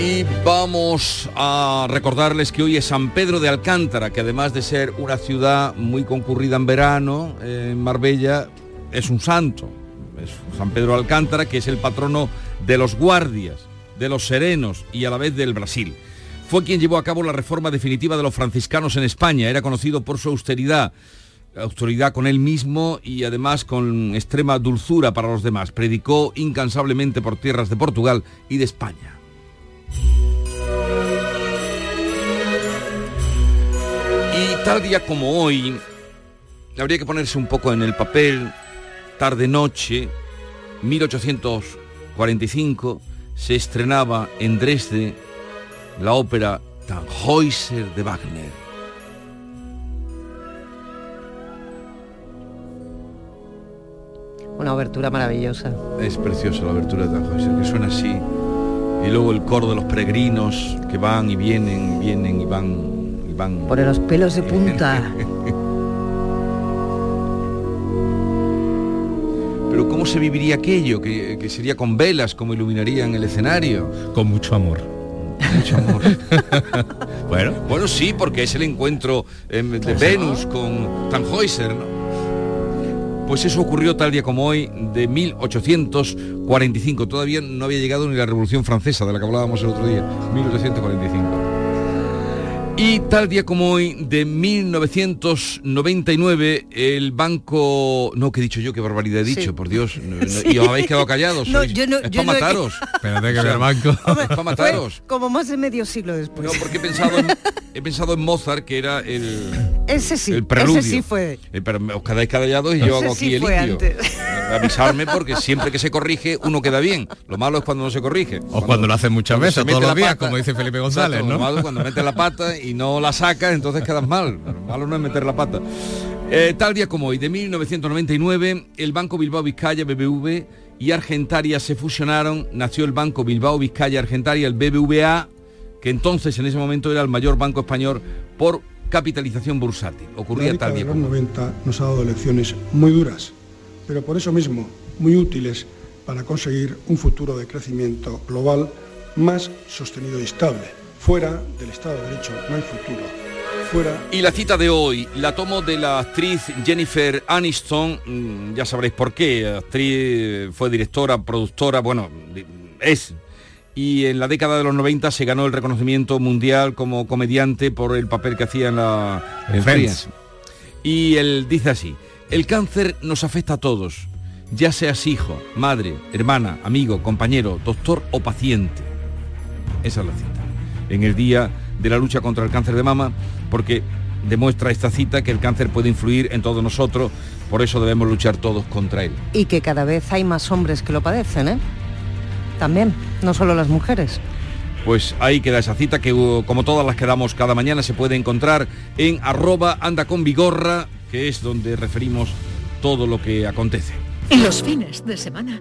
Y vamos a recordarles que hoy es San Pedro de Alcántara, que además de ser una ciudad muy concurrida en verano, en Marbella, es un santo. Es San Pedro de Alcántara, que es el patrono de los guardias, de los serenos y a la vez del Brasil. Fue quien llevó a cabo la reforma definitiva de los franciscanos en España. Era conocido por su austeridad, autoridad con él mismo y además con extrema dulzura para los demás. Predicó incansablemente por tierras de Portugal y de España. Y tal día como hoy, habría que ponerse un poco en el papel tarde-noche, 1845, se estrenaba en Dresde la ópera Tannhäuser de Wagner. Una obertura maravillosa. Es preciosa la abertura de Tannhäuser, que suena así. Y luego el coro de los peregrinos que van y vienen, vienen y van y van. Por los pelos de punta. (laughs) Pero ¿cómo se viviría aquello? Que, que sería con velas, como iluminarían el escenario. Con mucho amor. Mucho amor. (laughs) bueno. Bueno, sí, porque es el encuentro em, de Venus con Tannhäuser, ¿no? Pues eso ocurrió tal día como hoy, de 1845. Todavía no había llegado ni la Revolución Francesa, de la que hablábamos el otro día. 1845. Y tal día como hoy, de 1999, el banco... No, que he dicho yo, qué barbaridad he dicho, Sí. por Dios. No, no, Sí. Y os habéis quedado callados. No, sois- yo no- es yo para he- mataros. Espérate que el banco. Es para mataros. Como más de medio siglo después. No, porque he pensado, en, he pensado en Mozart, que era el, Ese sí, el preludio. ese sí fue. Eh, pero os quedáis callados y yo Ese hago sí aquí el indio. (laughs) Avisarme porque siempre que se corrige uno queda bien. Lo malo es cuando no se corrige. O cuando lo hacen muchas veces, todos los la días, como dice Felipe González, Exacto, ¿no? Lo malo es cuando metes la pata y no la sacas, entonces quedas mal. Lo malo no es meter la pata. Eh, tal día como hoy, de 1999, el Banco Bilbao Vizcaya, BBV, y Argentaria se fusionaron, nació el Banco Bilbao Vizcaya Argentaria, el BBVA, que entonces en ese momento era el mayor banco español por capitalización bursátil. Ocurría tal día los como hoy. 90 nos ha dado lecciones muy duras, pero por eso mismo muy útiles para conseguir un futuro de crecimiento global más sostenido y estable. Fuera del Estado de Derecho no hay futuro. Fuera Y la cita de hoy la tomo de la actriz Jennifer Aniston, mm, ya sabréis por qué, actriz, fue directora, productora, bueno, es. Y en la década de los 90 se ganó el reconocimiento mundial como comediante por el papel que hacía en la En en Friends. Friends. Y él dice así, el cáncer nos afecta a todos, ya seas hijo, madre, hermana, amigo, compañero, doctor o paciente. Esa es la cita. En el día de la lucha contra el cáncer de mama, porque demuestra esta cita que el cáncer puede influir en todos nosotros, por eso debemos luchar todos contra él. Y que cada vez hay más hombres que lo padecen, ¿eh? También, no solo las mujeres. Pues ahí queda esa cita que uh, como todas las que damos cada mañana se puede encontrar en arroba anda con vigorra, que es donde referimos todo lo que acontece. Los fines de semana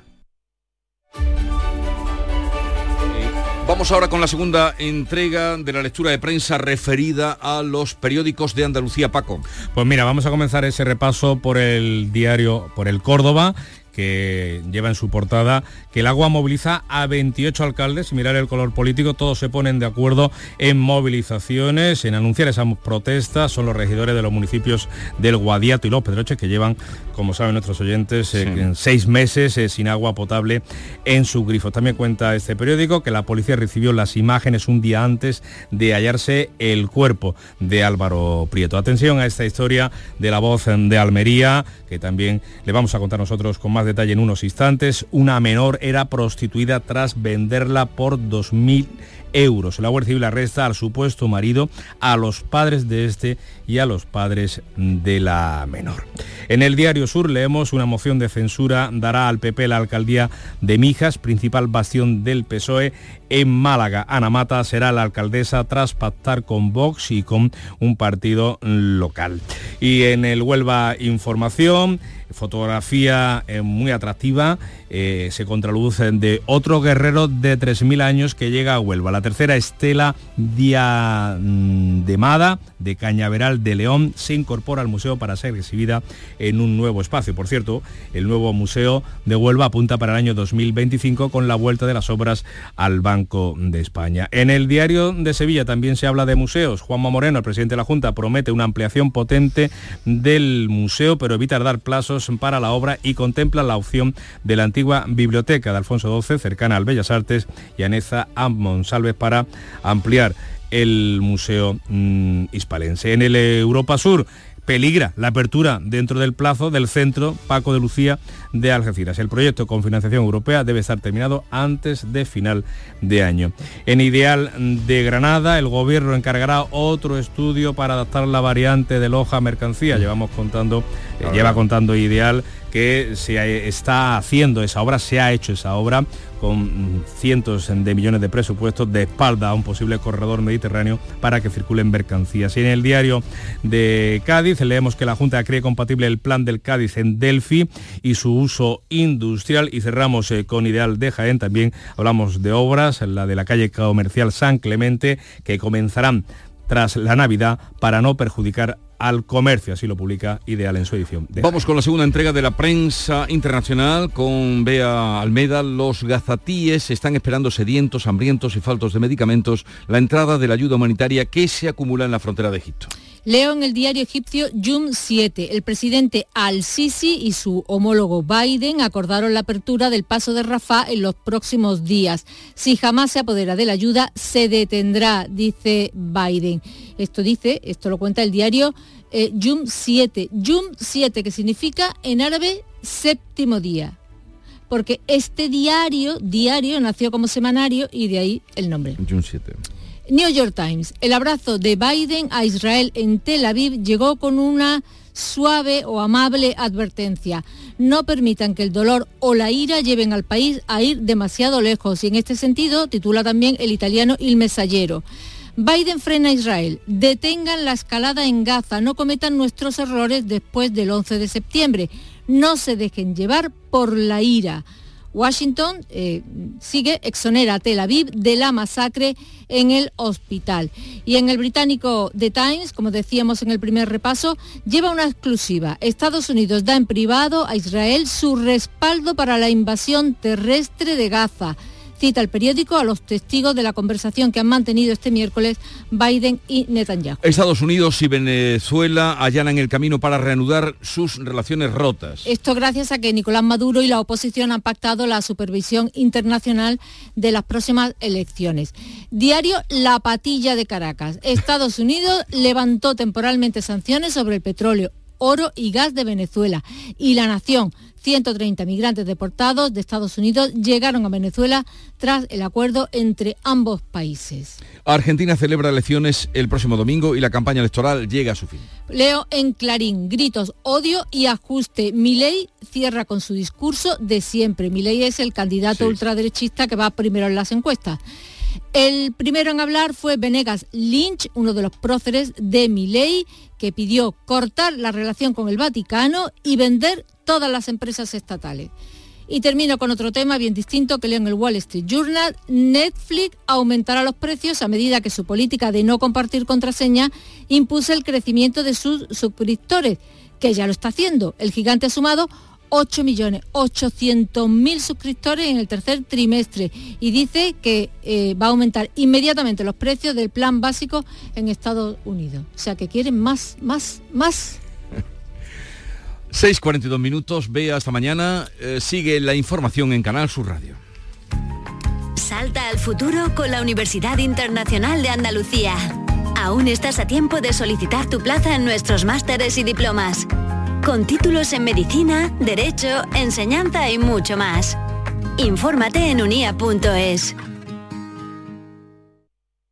Vamos ahora con la segunda entrega de la lectura de prensa referida a los periódicos de Andalucía, Paco. Pues mira, vamos a comenzar ese repaso por el diario, por el Córdoba, que lleva en su portada que el agua moviliza a 28 alcaldes y mirar el color político, todos se ponen de acuerdo en movilizaciones, en anunciar esas protestas, son los regidores de los municipios del Guadiato y Los Pedroches que llevan, como saben nuestros oyentes, eh, seis meses eh, sin agua potable en sus grifos. También cuenta este periódico que la policía recibió las imágenes un día antes de hallarse el cuerpo de Álvaro Prieto. Atención a esta historia de la voz de Almería, que también le vamos a contar nosotros con más detalle en unos instantes. Una menor era prostituida tras venderla por 2.000 euros. La Guardia Civil arresta al supuesto marido, a los padres de este y a los padres de la menor. En el Diario Sur leemos una moción de censura dará al PP la alcaldía de Mijas, principal bastión del PSOE en Málaga. Ana Mata será la alcaldesa tras pactar con Vox y con un partido local. Y en el Huelva Información, fotografía eh, muy atractiva, eh, se contraluce de otro guerrero de 3.000 años que llega a Huelva. La tercera estela diademada de Cañaveral de León se incorpora al museo para ser exhibida en un nuevo espacio. Por cierto, el nuevo museo de Huelva apunta para el año 2025 con la vuelta de las obras al Banco De España. En el diario de Sevilla también se habla de museos. Juanma Moreno, el presidente de la Junta, promete una ampliación potente del museo, pero evita dar plazos para la obra y contempla la opción de la antigua biblioteca de Alfonso XII, cercana al Bellas Artes, y Aneza a para ampliar el Museo mm, Hispalense. En el Europa Sur peligra la apertura dentro del plazo del centro Paco de Lucía de Algeciras. El proyecto con financiación europea debe estar terminado antes de final de año. En Ideal de Granada, el gobierno encargará otro estudio para adaptar la variante de Loja mercancía. Llevamos contando, eh, lleva contando Ideal que se está haciendo esa obra, se ha hecho esa obra con cientos de millones de presupuestos de espalda a un posible corredor mediterráneo para que circulen mercancías. Y en el diario de Cádiz leemos que la Junta cree compatible el plan del Cádiz en Delphi y su uso industrial y cerramos eh, con Ideal de Jaén. También hablamos de obras, la de la calle comercial San Clemente, que comenzarán tras la Navidad para no perjudicar al comercio, así lo publica Ideal en su edición. de Vamos con la segunda entrega de la prensa internacional con Bea Almeda. Los gazatíes están esperando sedientos, hambrientos y faltos de medicamentos la entrada de la ayuda humanitaria que se acumula en la frontera de Egipto. Leo en el diario egipcio Yum 7. El presidente Al-Sisi y su homólogo Biden acordaron la apertura del paso de Rafah en los próximos días. Si jamás se apodera de la ayuda, se detendrá, dice Biden. Esto dice, esto lo cuenta el diario eh, Yum 7. Yum 7, que significa en árabe séptimo día. Porque este diario, diario, nació como semanario y de ahí el nombre. June 7. New York Times. El abrazo de Biden a Israel en Tel Aviv llegó con una suave o amable advertencia. No permitan que el dolor o la ira lleven al país a ir demasiado lejos. Y en este sentido titula también el italiano Il Messaggero. Biden frena a Israel. Detengan la escalada en Gaza. No cometan nuestros errores después del 11 de septiembre. No se dejen llevar por la ira. Washington eh, sigue, exonera a Tel Aviv de la masacre en el hospital. Y en el británico The Times, como decíamos en el primer repaso, lleva una exclusiva. Estados Unidos da en privado a Israel su respaldo para la invasión terrestre de Gaza cita el periódico a los testigos de la conversación que han mantenido este miércoles Biden y Netanyahu. Estados Unidos y Venezuela allanan el camino para reanudar sus relaciones rotas. Esto gracias a que Nicolás Maduro y la oposición han pactado la supervisión internacional de las próximas elecciones. Diario La Patilla de Caracas. Estados Unidos levantó temporalmente sanciones sobre el petróleo oro y gas de Venezuela. Y la nación, 130 migrantes deportados de Estados Unidos llegaron a Venezuela tras el acuerdo entre ambos países. Argentina celebra elecciones el próximo domingo y la campaña electoral llega a su fin. Leo en Clarín, gritos, odio y ajuste. Milei cierra con su discurso de siempre. Milei es el candidato ultraderechista que va primero en las encuestas. El primero en hablar fue Venegas Lynch, uno de los próceres de Milei, que pidió cortar la relación con el Vaticano y vender todas las empresas estatales. Y termino con otro tema bien distinto que leo en el Wall Street Journal. Netflix aumentará los precios a medida que su política de no compartir contraseña impulsa el crecimiento de sus suscriptores, que ya lo está haciendo. El gigante ha sumado 8.800.000 suscriptores en el tercer trimestre y dice que eh, va a aumentar inmediatamente los precios del plan básico en Estados Unidos. O sea que quieren más, más, más. 6.42 minutos, vea hasta mañana, Eh, sigue la información en Canal Sur Radio. Salta al futuro con la Universidad Internacional de Andalucía. Aún estás a tiempo de solicitar tu plaza en nuestros másteres y diplomas. Con títulos en medicina, derecho, enseñanza y mucho más. Infórmate en unia.es.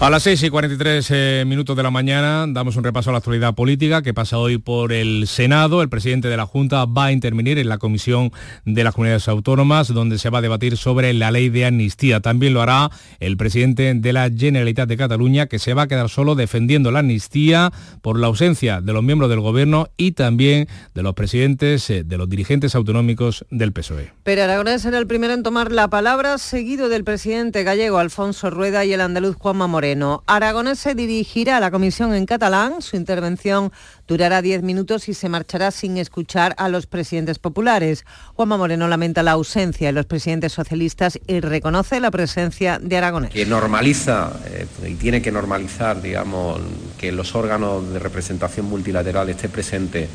A las 6 y 43 eh, minutos de la mañana damos un repaso a la actualidad política que pasa hoy por el Senado. El presidente de la Junta va a intervenir en la Comisión de las Comunidades Autónomas donde se va a debatir sobre la ley de amnistía. También lo hará el presidente de la Generalitat de Cataluña que se va a quedar solo defendiendo la amnistía por la ausencia de los miembros del Gobierno y también de los presidentes eh, de los dirigentes autonómicos del PSOE. Pero Aragonés será el primero en tomar la palabra, seguido del presidente gallego Alfonso Rueda y el andaluz Juanma Moreno. Aragonés se dirigirá a la comisión en catalán. Su intervención durará 10 minutos y se marchará sin escuchar a los presidentes populares. Juanma Moreno lamenta la ausencia de los presidentes socialistas y reconoce la presencia de Aragonés. Que normaliza eh, y tiene que normalizar, digamos, que los órganos de representación multilateral esté presente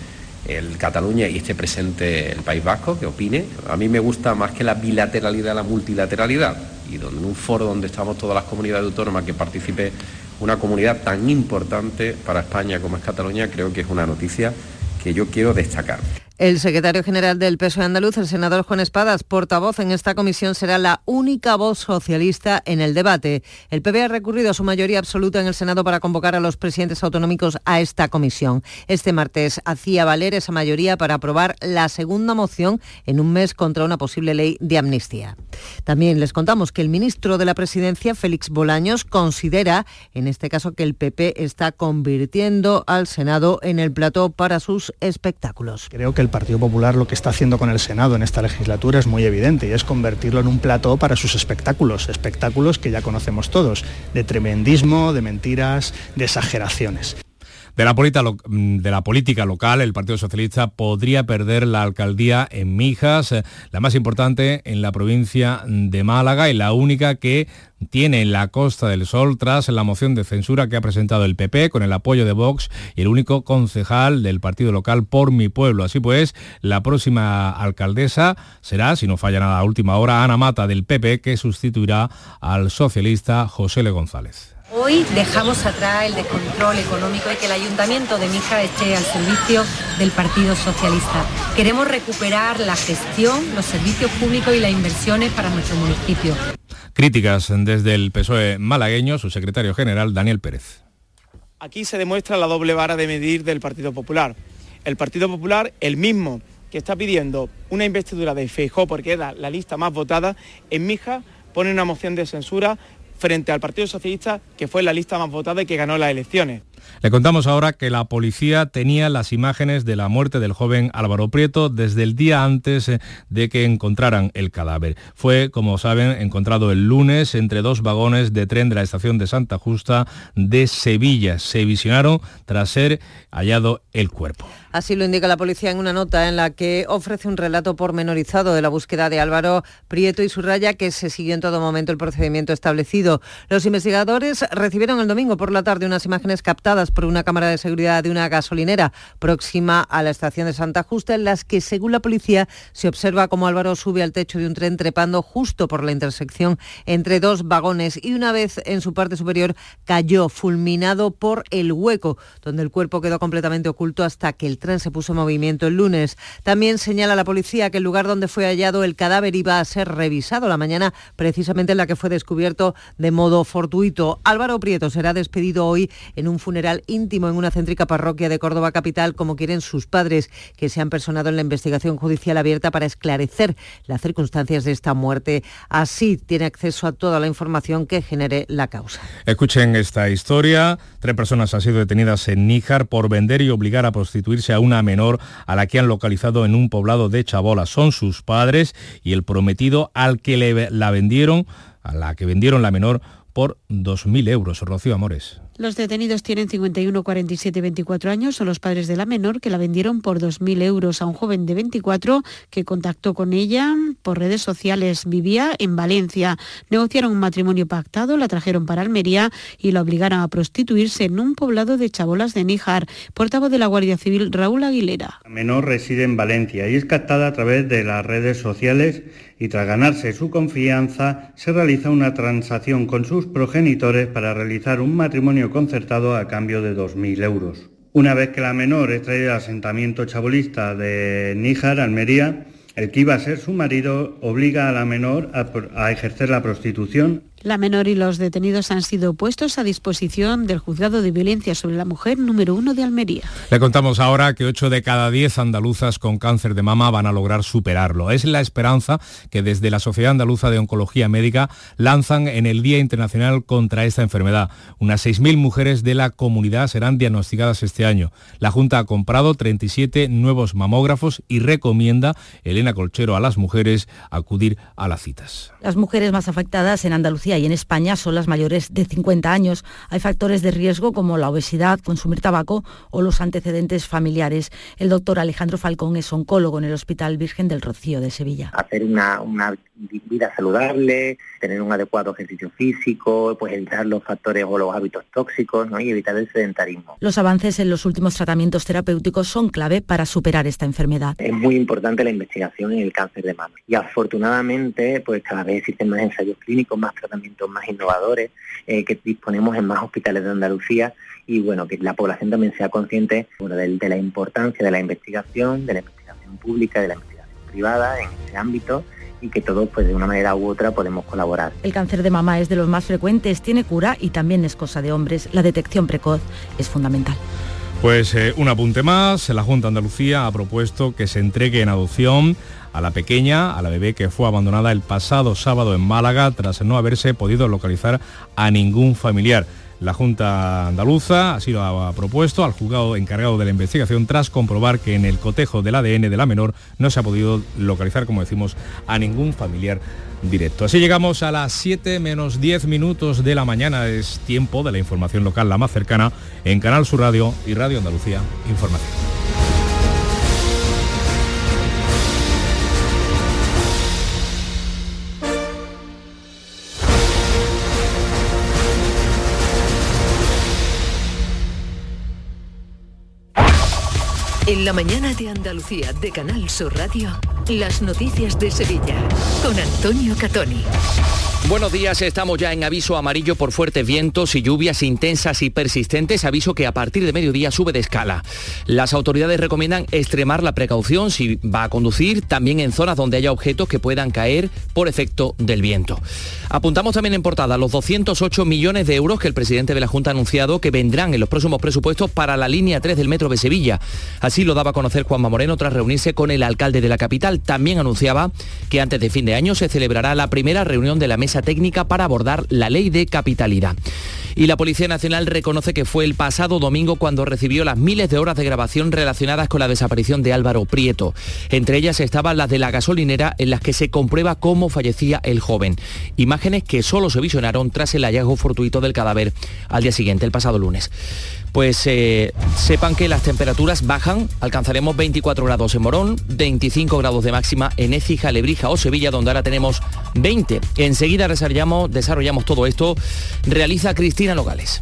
el Cataluña y esté presente el País Vasco, que opine. A mí me gusta más que la bilateralidad, la multilateralidad y donde en un foro donde estamos todas las comunidades autónomas que participe una comunidad tan importante para España como es Cataluña, creo que es una noticia que yo quiero destacar. El secretario general del PSOE andaluz, el senador Juan Espadas, portavoz en esta comisión, será la única voz socialista en el debate. El PP ha recurrido a su mayoría absoluta en el Senado para convocar a los presidentes autonómicos a esta comisión. Este martes hacía valer esa mayoría para aprobar la segunda moción en un mes contra una posible ley de amnistía. También les contamos que el ministro de la Presidencia, Félix Bolaños, considera, en este caso, que el PP está convirtiendo al Senado en el plató para sus espectáculos. Creo que Partido Popular lo que está haciendo con el Senado en esta legislatura es muy evidente y es convertirlo en un plató para sus espectáculos, espectáculos que ya conocemos todos, de tremendismo, de mentiras, de exageraciones. De la, mm, de la, política local, el Partido Socialista podría perder la alcaldía en Mijas, eh, la más importante en la provincia de Málaga y la única que tiene en la Costa del Sol tras la moción de censura que ha presentado el PP con el apoyo de Vox y el único concejal del partido local por mi pueblo. Así pues, la próxima alcaldesa será, si no falla nada a última hora, Ana Mata del PP que sustituirá al socialista José Le González. Hoy dejamos atrás el descontrol económico y que el Ayuntamiento de Mija esté al servicio del Partido Socialista. Queremos recuperar la gestión, los servicios públicos y las inversiones para nuestro municipio. Críticas desde el PSOE malagueño, su secretario general Daniel Pérez. Aquí se demuestra la doble vara de medir del Partido Popular. El Partido Popular, el mismo que está pidiendo una investidura de Feijó porque era la lista más votada, en Mija pone una moción de censura frente al Partido Socialista, que fue la lista más votada y que ganó las elecciones. Le contamos ahora que la policía tenía las imágenes de la muerte del joven Álvaro Prieto desde el día antes eh, de que encontraran el cadáver. Fue, como saben, encontrado el lunes entre dos vagones de tren de la estación de Santa Justa de Sevilla. Se visionaron tras ser hallado el cuerpo. Así lo indica la policía en una nota en la que ofrece un relato pormenorizado de la búsqueda de Álvaro Prieto y subraya que se siguió en todo momento el procedimiento establecido. Los investigadores recibieron el domingo por la tarde unas imágenes captadas por una cámara de seguridad de una gasolinera próxima a la estación de Santa Justa en las que, según la policía, se observa cómo Álvaro sube al techo de un tren trepando justo por la intersección entre dos vagones y una vez en su parte superior cayó fulminado por el hueco, donde el cuerpo quedó completamente oculto hasta que el tren se puso en movimiento el lunes. También señala la policía que el lugar donde fue hallado el cadáver iba a ser revisado la mañana, precisamente en la que fue descubierto de modo fortuito. Álvaro Prieto será despedido hoy en un funeral íntimo en una céntrica parroquia de Córdoba capital, como quieren sus padres, que se han personado en la investigación judicial abierta para esclarecer las circunstancias de esta muerte. Así tiene acceso a toda la información que genere la causa. Escuchen esta historia. Tres personas han sido detenidas en Níjar por vender y obligar a prostituirse a una menor a la que han localizado en un poblado de Chabola. Son sus padres y el prometido al que le, la vendieron, a la que vendieron la menor por 2.000 euros. Rocío Amores. Los detenidos tienen 51, 47 y 24 años. Son los padres de la menor que la vendieron por 2.000 euros a un joven de 24 que contactó con ella por redes sociales. Vivía en Valencia. Negociaron un matrimonio pactado, la trajeron para Almería y la obligaron a prostituirse en un poblado de Chabolas de Níjar. Portavoz de la Guardia Civil, Raúl Aguilera. La menor reside en Valencia y es captada a través de las redes sociales y tras ganarse su confianza se realiza una transacción con sus progenitores para realizar un matrimonio concertado a cambio de 2.000 euros. Una vez que la menor es traída al asentamiento chabolista de Níjar, Almería, el que iba a ser su marido obliga a la menor a, a, ejercer la prostitución. La menor y los detenidos han sido puestos a disposición del Juzgado de Violencia sobre la Mujer número uno de Almería. Le contamos ahora que 8 de cada 10 andaluzas con cáncer de mama van a lograr superarlo. Es la esperanza que desde la Sociedad Andaluza de Oncología Médica lanzan en el Día Internacional contra esta enfermedad. Unas 6.000 mujeres de la comunidad serán diagnosticadas este año. La Junta ha comprado 37 nuevos mamógrafos y recomienda, Elena Colchero, a las mujeres acudir a las citas. Las mujeres más afectadas en Andalucía y en España son las mayores de 50 años. Hay factores de riesgo como la obesidad, consumir tabaco o los antecedentes familiares. El doctor Alejandro Falcón es oncólogo en el Hospital Virgen del Rocío de Sevilla. Hacer una, vida saludable, tener un adecuado ejercicio físico, pues evitar los factores o los hábitos tóxicos ¿no? y evitar el sedentarismo. Los avances en los últimos tratamientos terapéuticos son clave para superar esta enfermedad. Es muy importante la investigación en el cáncer de mama y afortunadamente pues cada vez existen más ensayos clínicos, más tratamientos más innovadores eh, que disponemos en más hospitales de Andalucía y bueno, que la población también sea consciente de, de la importancia de la investigación, de la investigación pública, de la investigación privada en este ámbito y que todos pues de una manera u otra podemos colaborar. El cáncer de mama es de los más frecuentes, tiene cura y también es cosa de hombres. La detección precoz es fundamental. Pues eh, un apunte más, la Junta de Andalucía ha propuesto que se entregue en adopción a la pequeña, a la bebé que fue abandonada el pasado sábado en Málaga tras no haberse podido localizar a ningún familiar. La Junta Andaluza así lo ha propuesto al juzgado encargado de la investigación tras comprobar que en el cotejo del ADN de la menor no se ha podido localizar, como decimos, a ningún familiar directo. Así llegamos a las 7 menos 10 minutos de la mañana. Es tiempo de la información local la más cercana en Canal Sur Radio y Radio Andalucía Información. La mañana de Andalucía de Canal Sur Radio, las noticias de Sevilla con Antonio Catoni. Buenos días, estamos ya en aviso amarillo por fuertes vientos y lluvias intensas y persistentes, aviso que a partir de mediodía sube de escala. Las autoridades recomiendan extremar la precaución si va a conducir, también en zonas donde haya objetos que puedan caer por efecto del viento. Apuntamos también en portada los 208 millones de euros que el presidente de la Junta ha anunciado que vendrán en los próximos presupuestos para la línea 3 del metro de Sevilla. Así lo daba a conocer Juanma Moreno tras reunirse con el alcalde de la capital. También anunciaba que antes de fin de año se celebrará la primera reunión de la mesa técnica para abordar la ley de capitalidad. Y la Policía Nacional reconoce que fue el pasado domingo cuando recibió las miles de horas de grabación relacionadas con la desaparición de Álvaro Prieto. Entre ellas estaban las de la gasolinera en las que se comprueba cómo fallecía el joven. Imágenes que solo se visionaron tras el hallazgo fortuito del cadáver al día siguiente, el pasado lunes pues eh, sepan que las temperaturas bajan, alcanzaremos 24 grados en Morón, 25 grados de máxima en Écija, Lebrija o Sevilla, donde ahora tenemos 20. Enseguida desarrollamos, desarrollamos todo esto, realiza Cristina Nogales.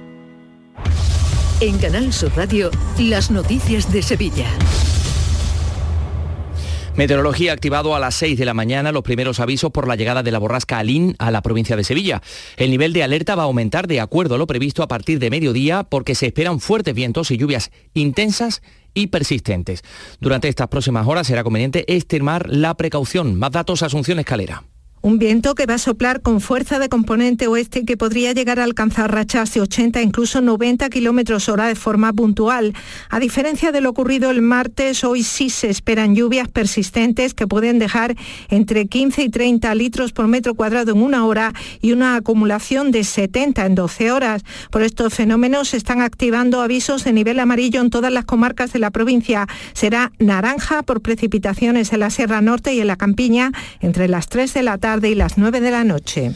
En Canal Sur Radio, las noticias de Sevilla. Meteorología activado a las 6 de la mañana los primeros avisos por la llegada de la borrasca Alín a la provincia de Sevilla. El nivel de alerta va a aumentar de acuerdo a lo previsto a partir de mediodía porque se esperan fuertes vientos y lluvias intensas y persistentes. Durante estas próximas horas será conveniente extremar la precaución. Más datos, Asunción Escalera. Un viento que va a soplar con fuerza de componente oeste que podría llegar a alcanzar rachas de 80, incluso 90 kilómetros hora de forma puntual. A diferencia de lo ocurrido el martes, hoy sí se esperan lluvias persistentes que pueden dejar entre 15 y 30 litros por metro cuadrado en una hora y una acumulación de 70 en 12 horas. Por estos fenómenos se están activando avisos de nivel amarillo en todas las comarcas de la provincia. Será naranja por precipitaciones en la Sierra Norte y en la Campiña entre las 3 de la tarde y las 9 de la noche.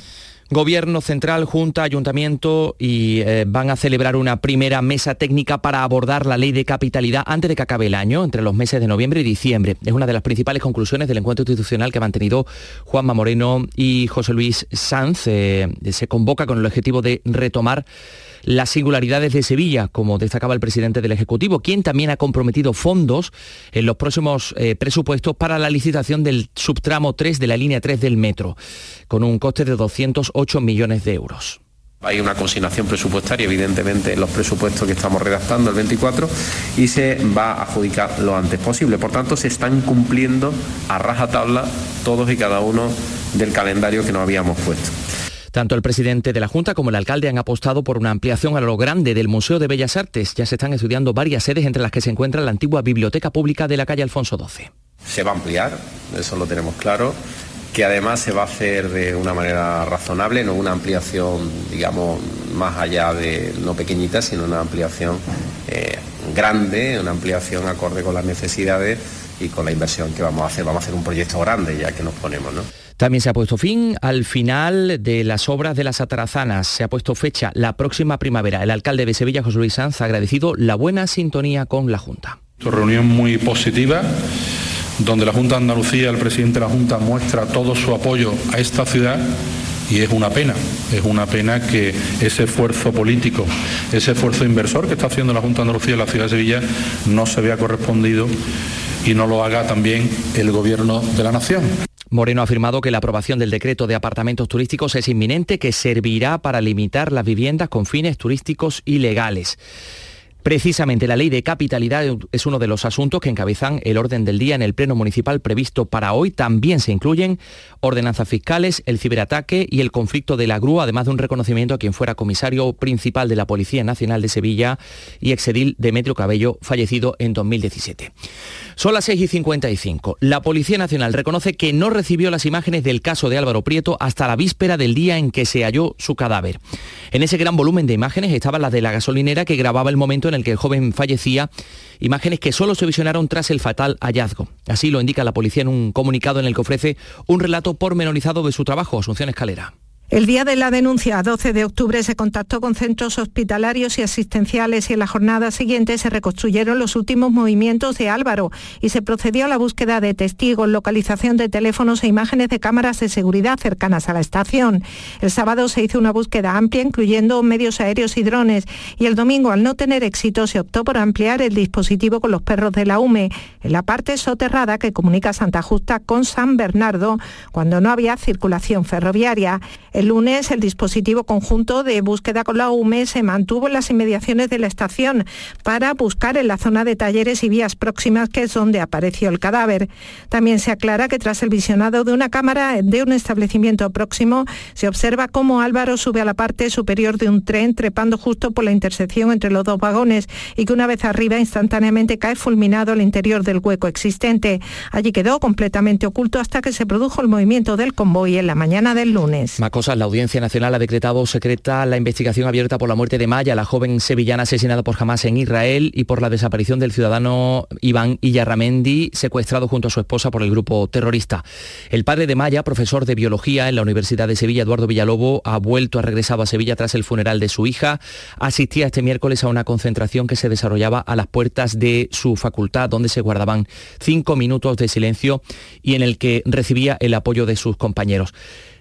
Gobierno central, Junta, Ayuntamiento y eh, van a celebrar una primera mesa técnica para abordar la ley de capitalidad antes de que acabe el año, entre los meses de noviembre y diciembre. Es una de las principales conclusiones del encuentro institucional que han mantenido Juanma Moreno y José Luis Sanz. Eh, se convoca con el objetivo de retomar las singularidades de Sevilla, como destacaba el presidente del Ejecutivo, quien también ha comprometido fondos en los próximos eh, presupuestos para la licitación del subtramo 3 de la línea 3 del metro, con un coste de 208 millones de euros. Hay una consignación presupuestaria, evidentemente, en los presupuestos que estamos redactando el 24 y se va a adjudicar lo antes posible. Por tanto, se están cumpliendo a rajatabla todos y cada uno del calendario que nos habíamos puesto. Tanto el presidente de la Junta como el alcalde han apostado por una ampliación a lo grande del Museo de Bellas Artes. Ya se están estudiando varias sedes entre las que se encuentra la antigua Biblioteca Pública de la calle Alfonso XII. Se va a ampliar, eso lo tenemos claro, que además se va a hacer de una manera razonable, no una ampliación, digamos, más allá de no pequeñita, sino una ampliación eh, grande, una ampliación acorde con las necesidades y con la inversión que vamos a hacer. Vamos a hacer un proyecto grande ya que nos ponemos, ¿no? También se ha puesto fin al final de las obras de las atarazanas. Se ha puesto fecha la próxima primavera. El alcalde de Sevilla, José Luis Sanz, ha agradecido la buena sintonía con la Junta. Reunión muy positiva donde la Junta de Andalucía, el presidente de la Junta muestra todo su apoyo a esta ciudad y es una pena, es una pena que ese esfuerzo político, ese esfuerzo inversor que está haciendo la Junta de Andalucía en la ciudad de Sevilla no se vea correspondido y no lo haga también el Gobierno de la Nación. Moreno ha afirmado que la aprobación del decreto de apartamentos turísticos es inminente, que servirá para limitar las viviendas con fines turísticos ilegales. Precisamente la ley de capitalidad es uno de los asuntos que encabezan el orden del día en el Pleno Municipal previsto para hoy. También se incluyen ordenanzas fiscales, el ciberataque y el conflicto de la grúa, además de un reconocimiento a quien fuera comisario principal de la Policía Nacional de Sevilla y exedil Demetrio Cabello, fallecido en 2017. Son las 6 y 55. La Policía Nacional reconoce que no recibió las imágenes del caso de Álvaro Prieto hasta la víspera del día en que se halló su cadáver. En ese gran volumen de imágenes estaban las de la gasolinera que grababa el momento en el que el joven fallecía, imágenes que solo se visionaron tras el fatal hallazgo. Así lo indica la policía en un comunicado en el que ofrece un relato pormenorizado de su trabajo, Asunción Escalera. El día de la denuncia, 12 de octubre, se contactó con centros hospitalarios y asistenciales y en la jornada siguiente se reconstruyeron los últimos movimientos de Álvaro y se procedió a la búsqueda de testigos, localización de teléfonos e imágenes de cámaras de seguridad cercanas a la estación. El sábado se hizo una búsqueda amplia, incluyendo medios aéreos y drones, y el domingo, al no tener éxito, se optó por ampliar el dispositivo con los perros de la UME en la parte soterrada que comunica Santa Justa con San Bernardo, cuando no había circulación ferroviaria. El lunes el dispositivo conjunto de búsqueda con la UME se mantuvo en las inmediaciones de la estación para buscar en la zona de talleres y vías próximas que es donde apareció el cadáver. También se aclara que tras el visionado de una cámara de un establecimiento próximo se observa cómo Álvaro sube a la parte superior de un tren trepando justo por la intersección entre los dos vagones y que una vez arriba instantáneamente cae fulminado al interior del hueco existente. Allí quedó completamente oculto hasta que se produjo el movimiento del convoy en la mañana del lunes la Audiencia Nacional ha decretado secreta la investigación abierta por la muerte de Maya, la joven sevillana asesinada por Hamas en Israel y por la desaparición del ciudadano Iván Iyarramendi, secuestrado junto a su esposa por el grupo terrorista. El padre de Maya, profesor de biología en la Universidad de Sevilla, Eduardo Villalobo, ha vuelto, ha regresado a Sevilla tras el funeral de su hija. Asistía este miércoles a una concentración que se desarrollaba a las puertas de su facultad, donde se guardaban cinco minutos de silencio y en el que recibía el apoyo de sus compañeros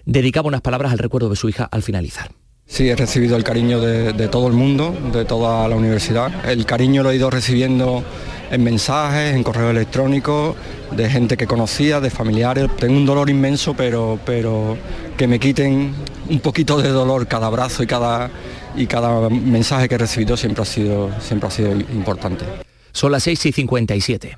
dedicaba unas palabras al recuerdo de su hija al finalizar. Sí, he recibido el cariño de, todo el mundo, de toda la universidad. El cariño lo he ido recibiendo en mensajes, en correo electrónico, de gente que conocía, de familiares. Tengo un dolor inmenso, pero, pero que me quiten un poquito de dolor cada abrazo y cada, y cada mensaje que he recibido siempre ha sido, siempre ha sido importante. Son las 6 y 57.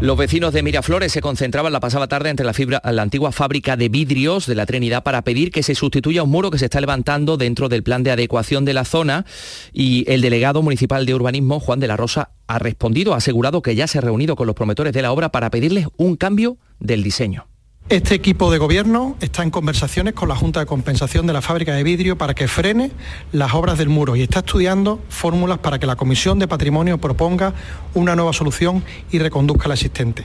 Los vecinos de Miraflores se concentraban la pasada tarde entre la, fibra, la antigua fábrica de vidrios de la Trinidad para pedir que se sustituya un muro que se está levantando dentro del plan de adecuación de la zona y el delegado municipal de urbanismo, Juan de la Rosa, ha respondido, ha asegurado que ya se ha reunido con los promotores de la obra para pedirles un cambio del diseño. Este equipo de gobierno está en conversaciones con la Junta de Compensación de la fábrica de vidrio para que frene las obras del muro y está estudiando fórmulas para que la Comisión de Patrimonio proponga una nueva solución y reconduzca la existente.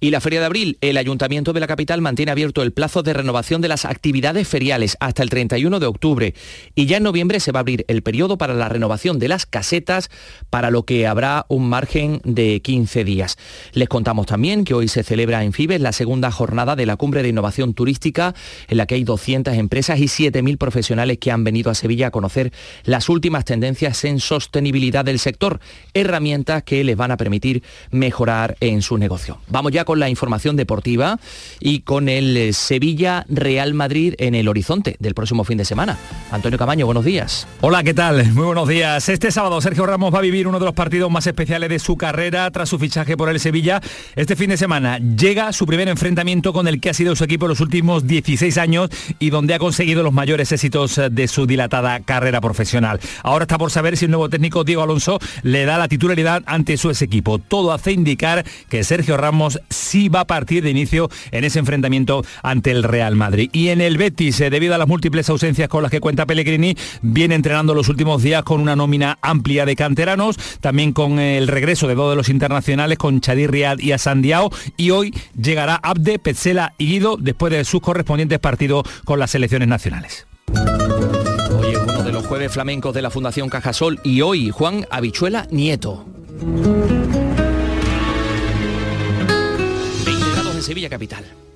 Y la Feria de Abril, el Ayuntamiento de la capital mantiene abierto el plazo de renovación de las actividades feriales hasta el 31 de octubre. Y ya en noviembre se va a abrir el periodo para la renovación de las casetas, para lo que habrá un margen de 15 días. Les contamos también que hoy se celebra en Fibes la segunda jornada de la Cumbre de Innovación Turística, en la que hay 200 empresas y 7.000 profesionales que han venido a Sevilla a conocer las últimas tendencias en sostenibilidad del sector, herramientas que les van a permitir mejorar en su negocio. Vamos ya con la información deportiva y con el eh, Sevilla Real Madrid en el horizonte del próximo fin de semana. Antonio Camaño, buenos días. Hola, ¿qué tal? Muy buenos días. Este sábado Sergio Ramos va a vivir uno de los partidos más especiales de su carrera tras su fichaje por el Sevilla. Este fin de semana llega su primer enfrentamiento con el que ha sido su equipo los últimos 16 años y donde ha conseguido los mayores éxitos eh, de su dilatada carrera profesional. Ahora está por saber si el nuevo técnico Diego Alonso le da la titularidad ante su ex equipo. Todo hace indicar que Sergio Ramos sí va a partir de inicio en ese enfrentamiento ante el Real Madrid. Y en el Betis, eh, debido a las múltiples ausencias con las que cuenta Pellegrini, viene entrenando los últimos días con una nómina amplia de canteranos, también con el regreso de dos de los internacionales, con Chadir Riad y Asandiao, y hoy llegará Abde, Petzela y Guido después de sus correspondientes partidos con las selecciones nacionales. Hoy es uno de los jueves flamencos de la Fundación Cajasol y hoy Juan Habichuela Nieto. Sevilla Capital.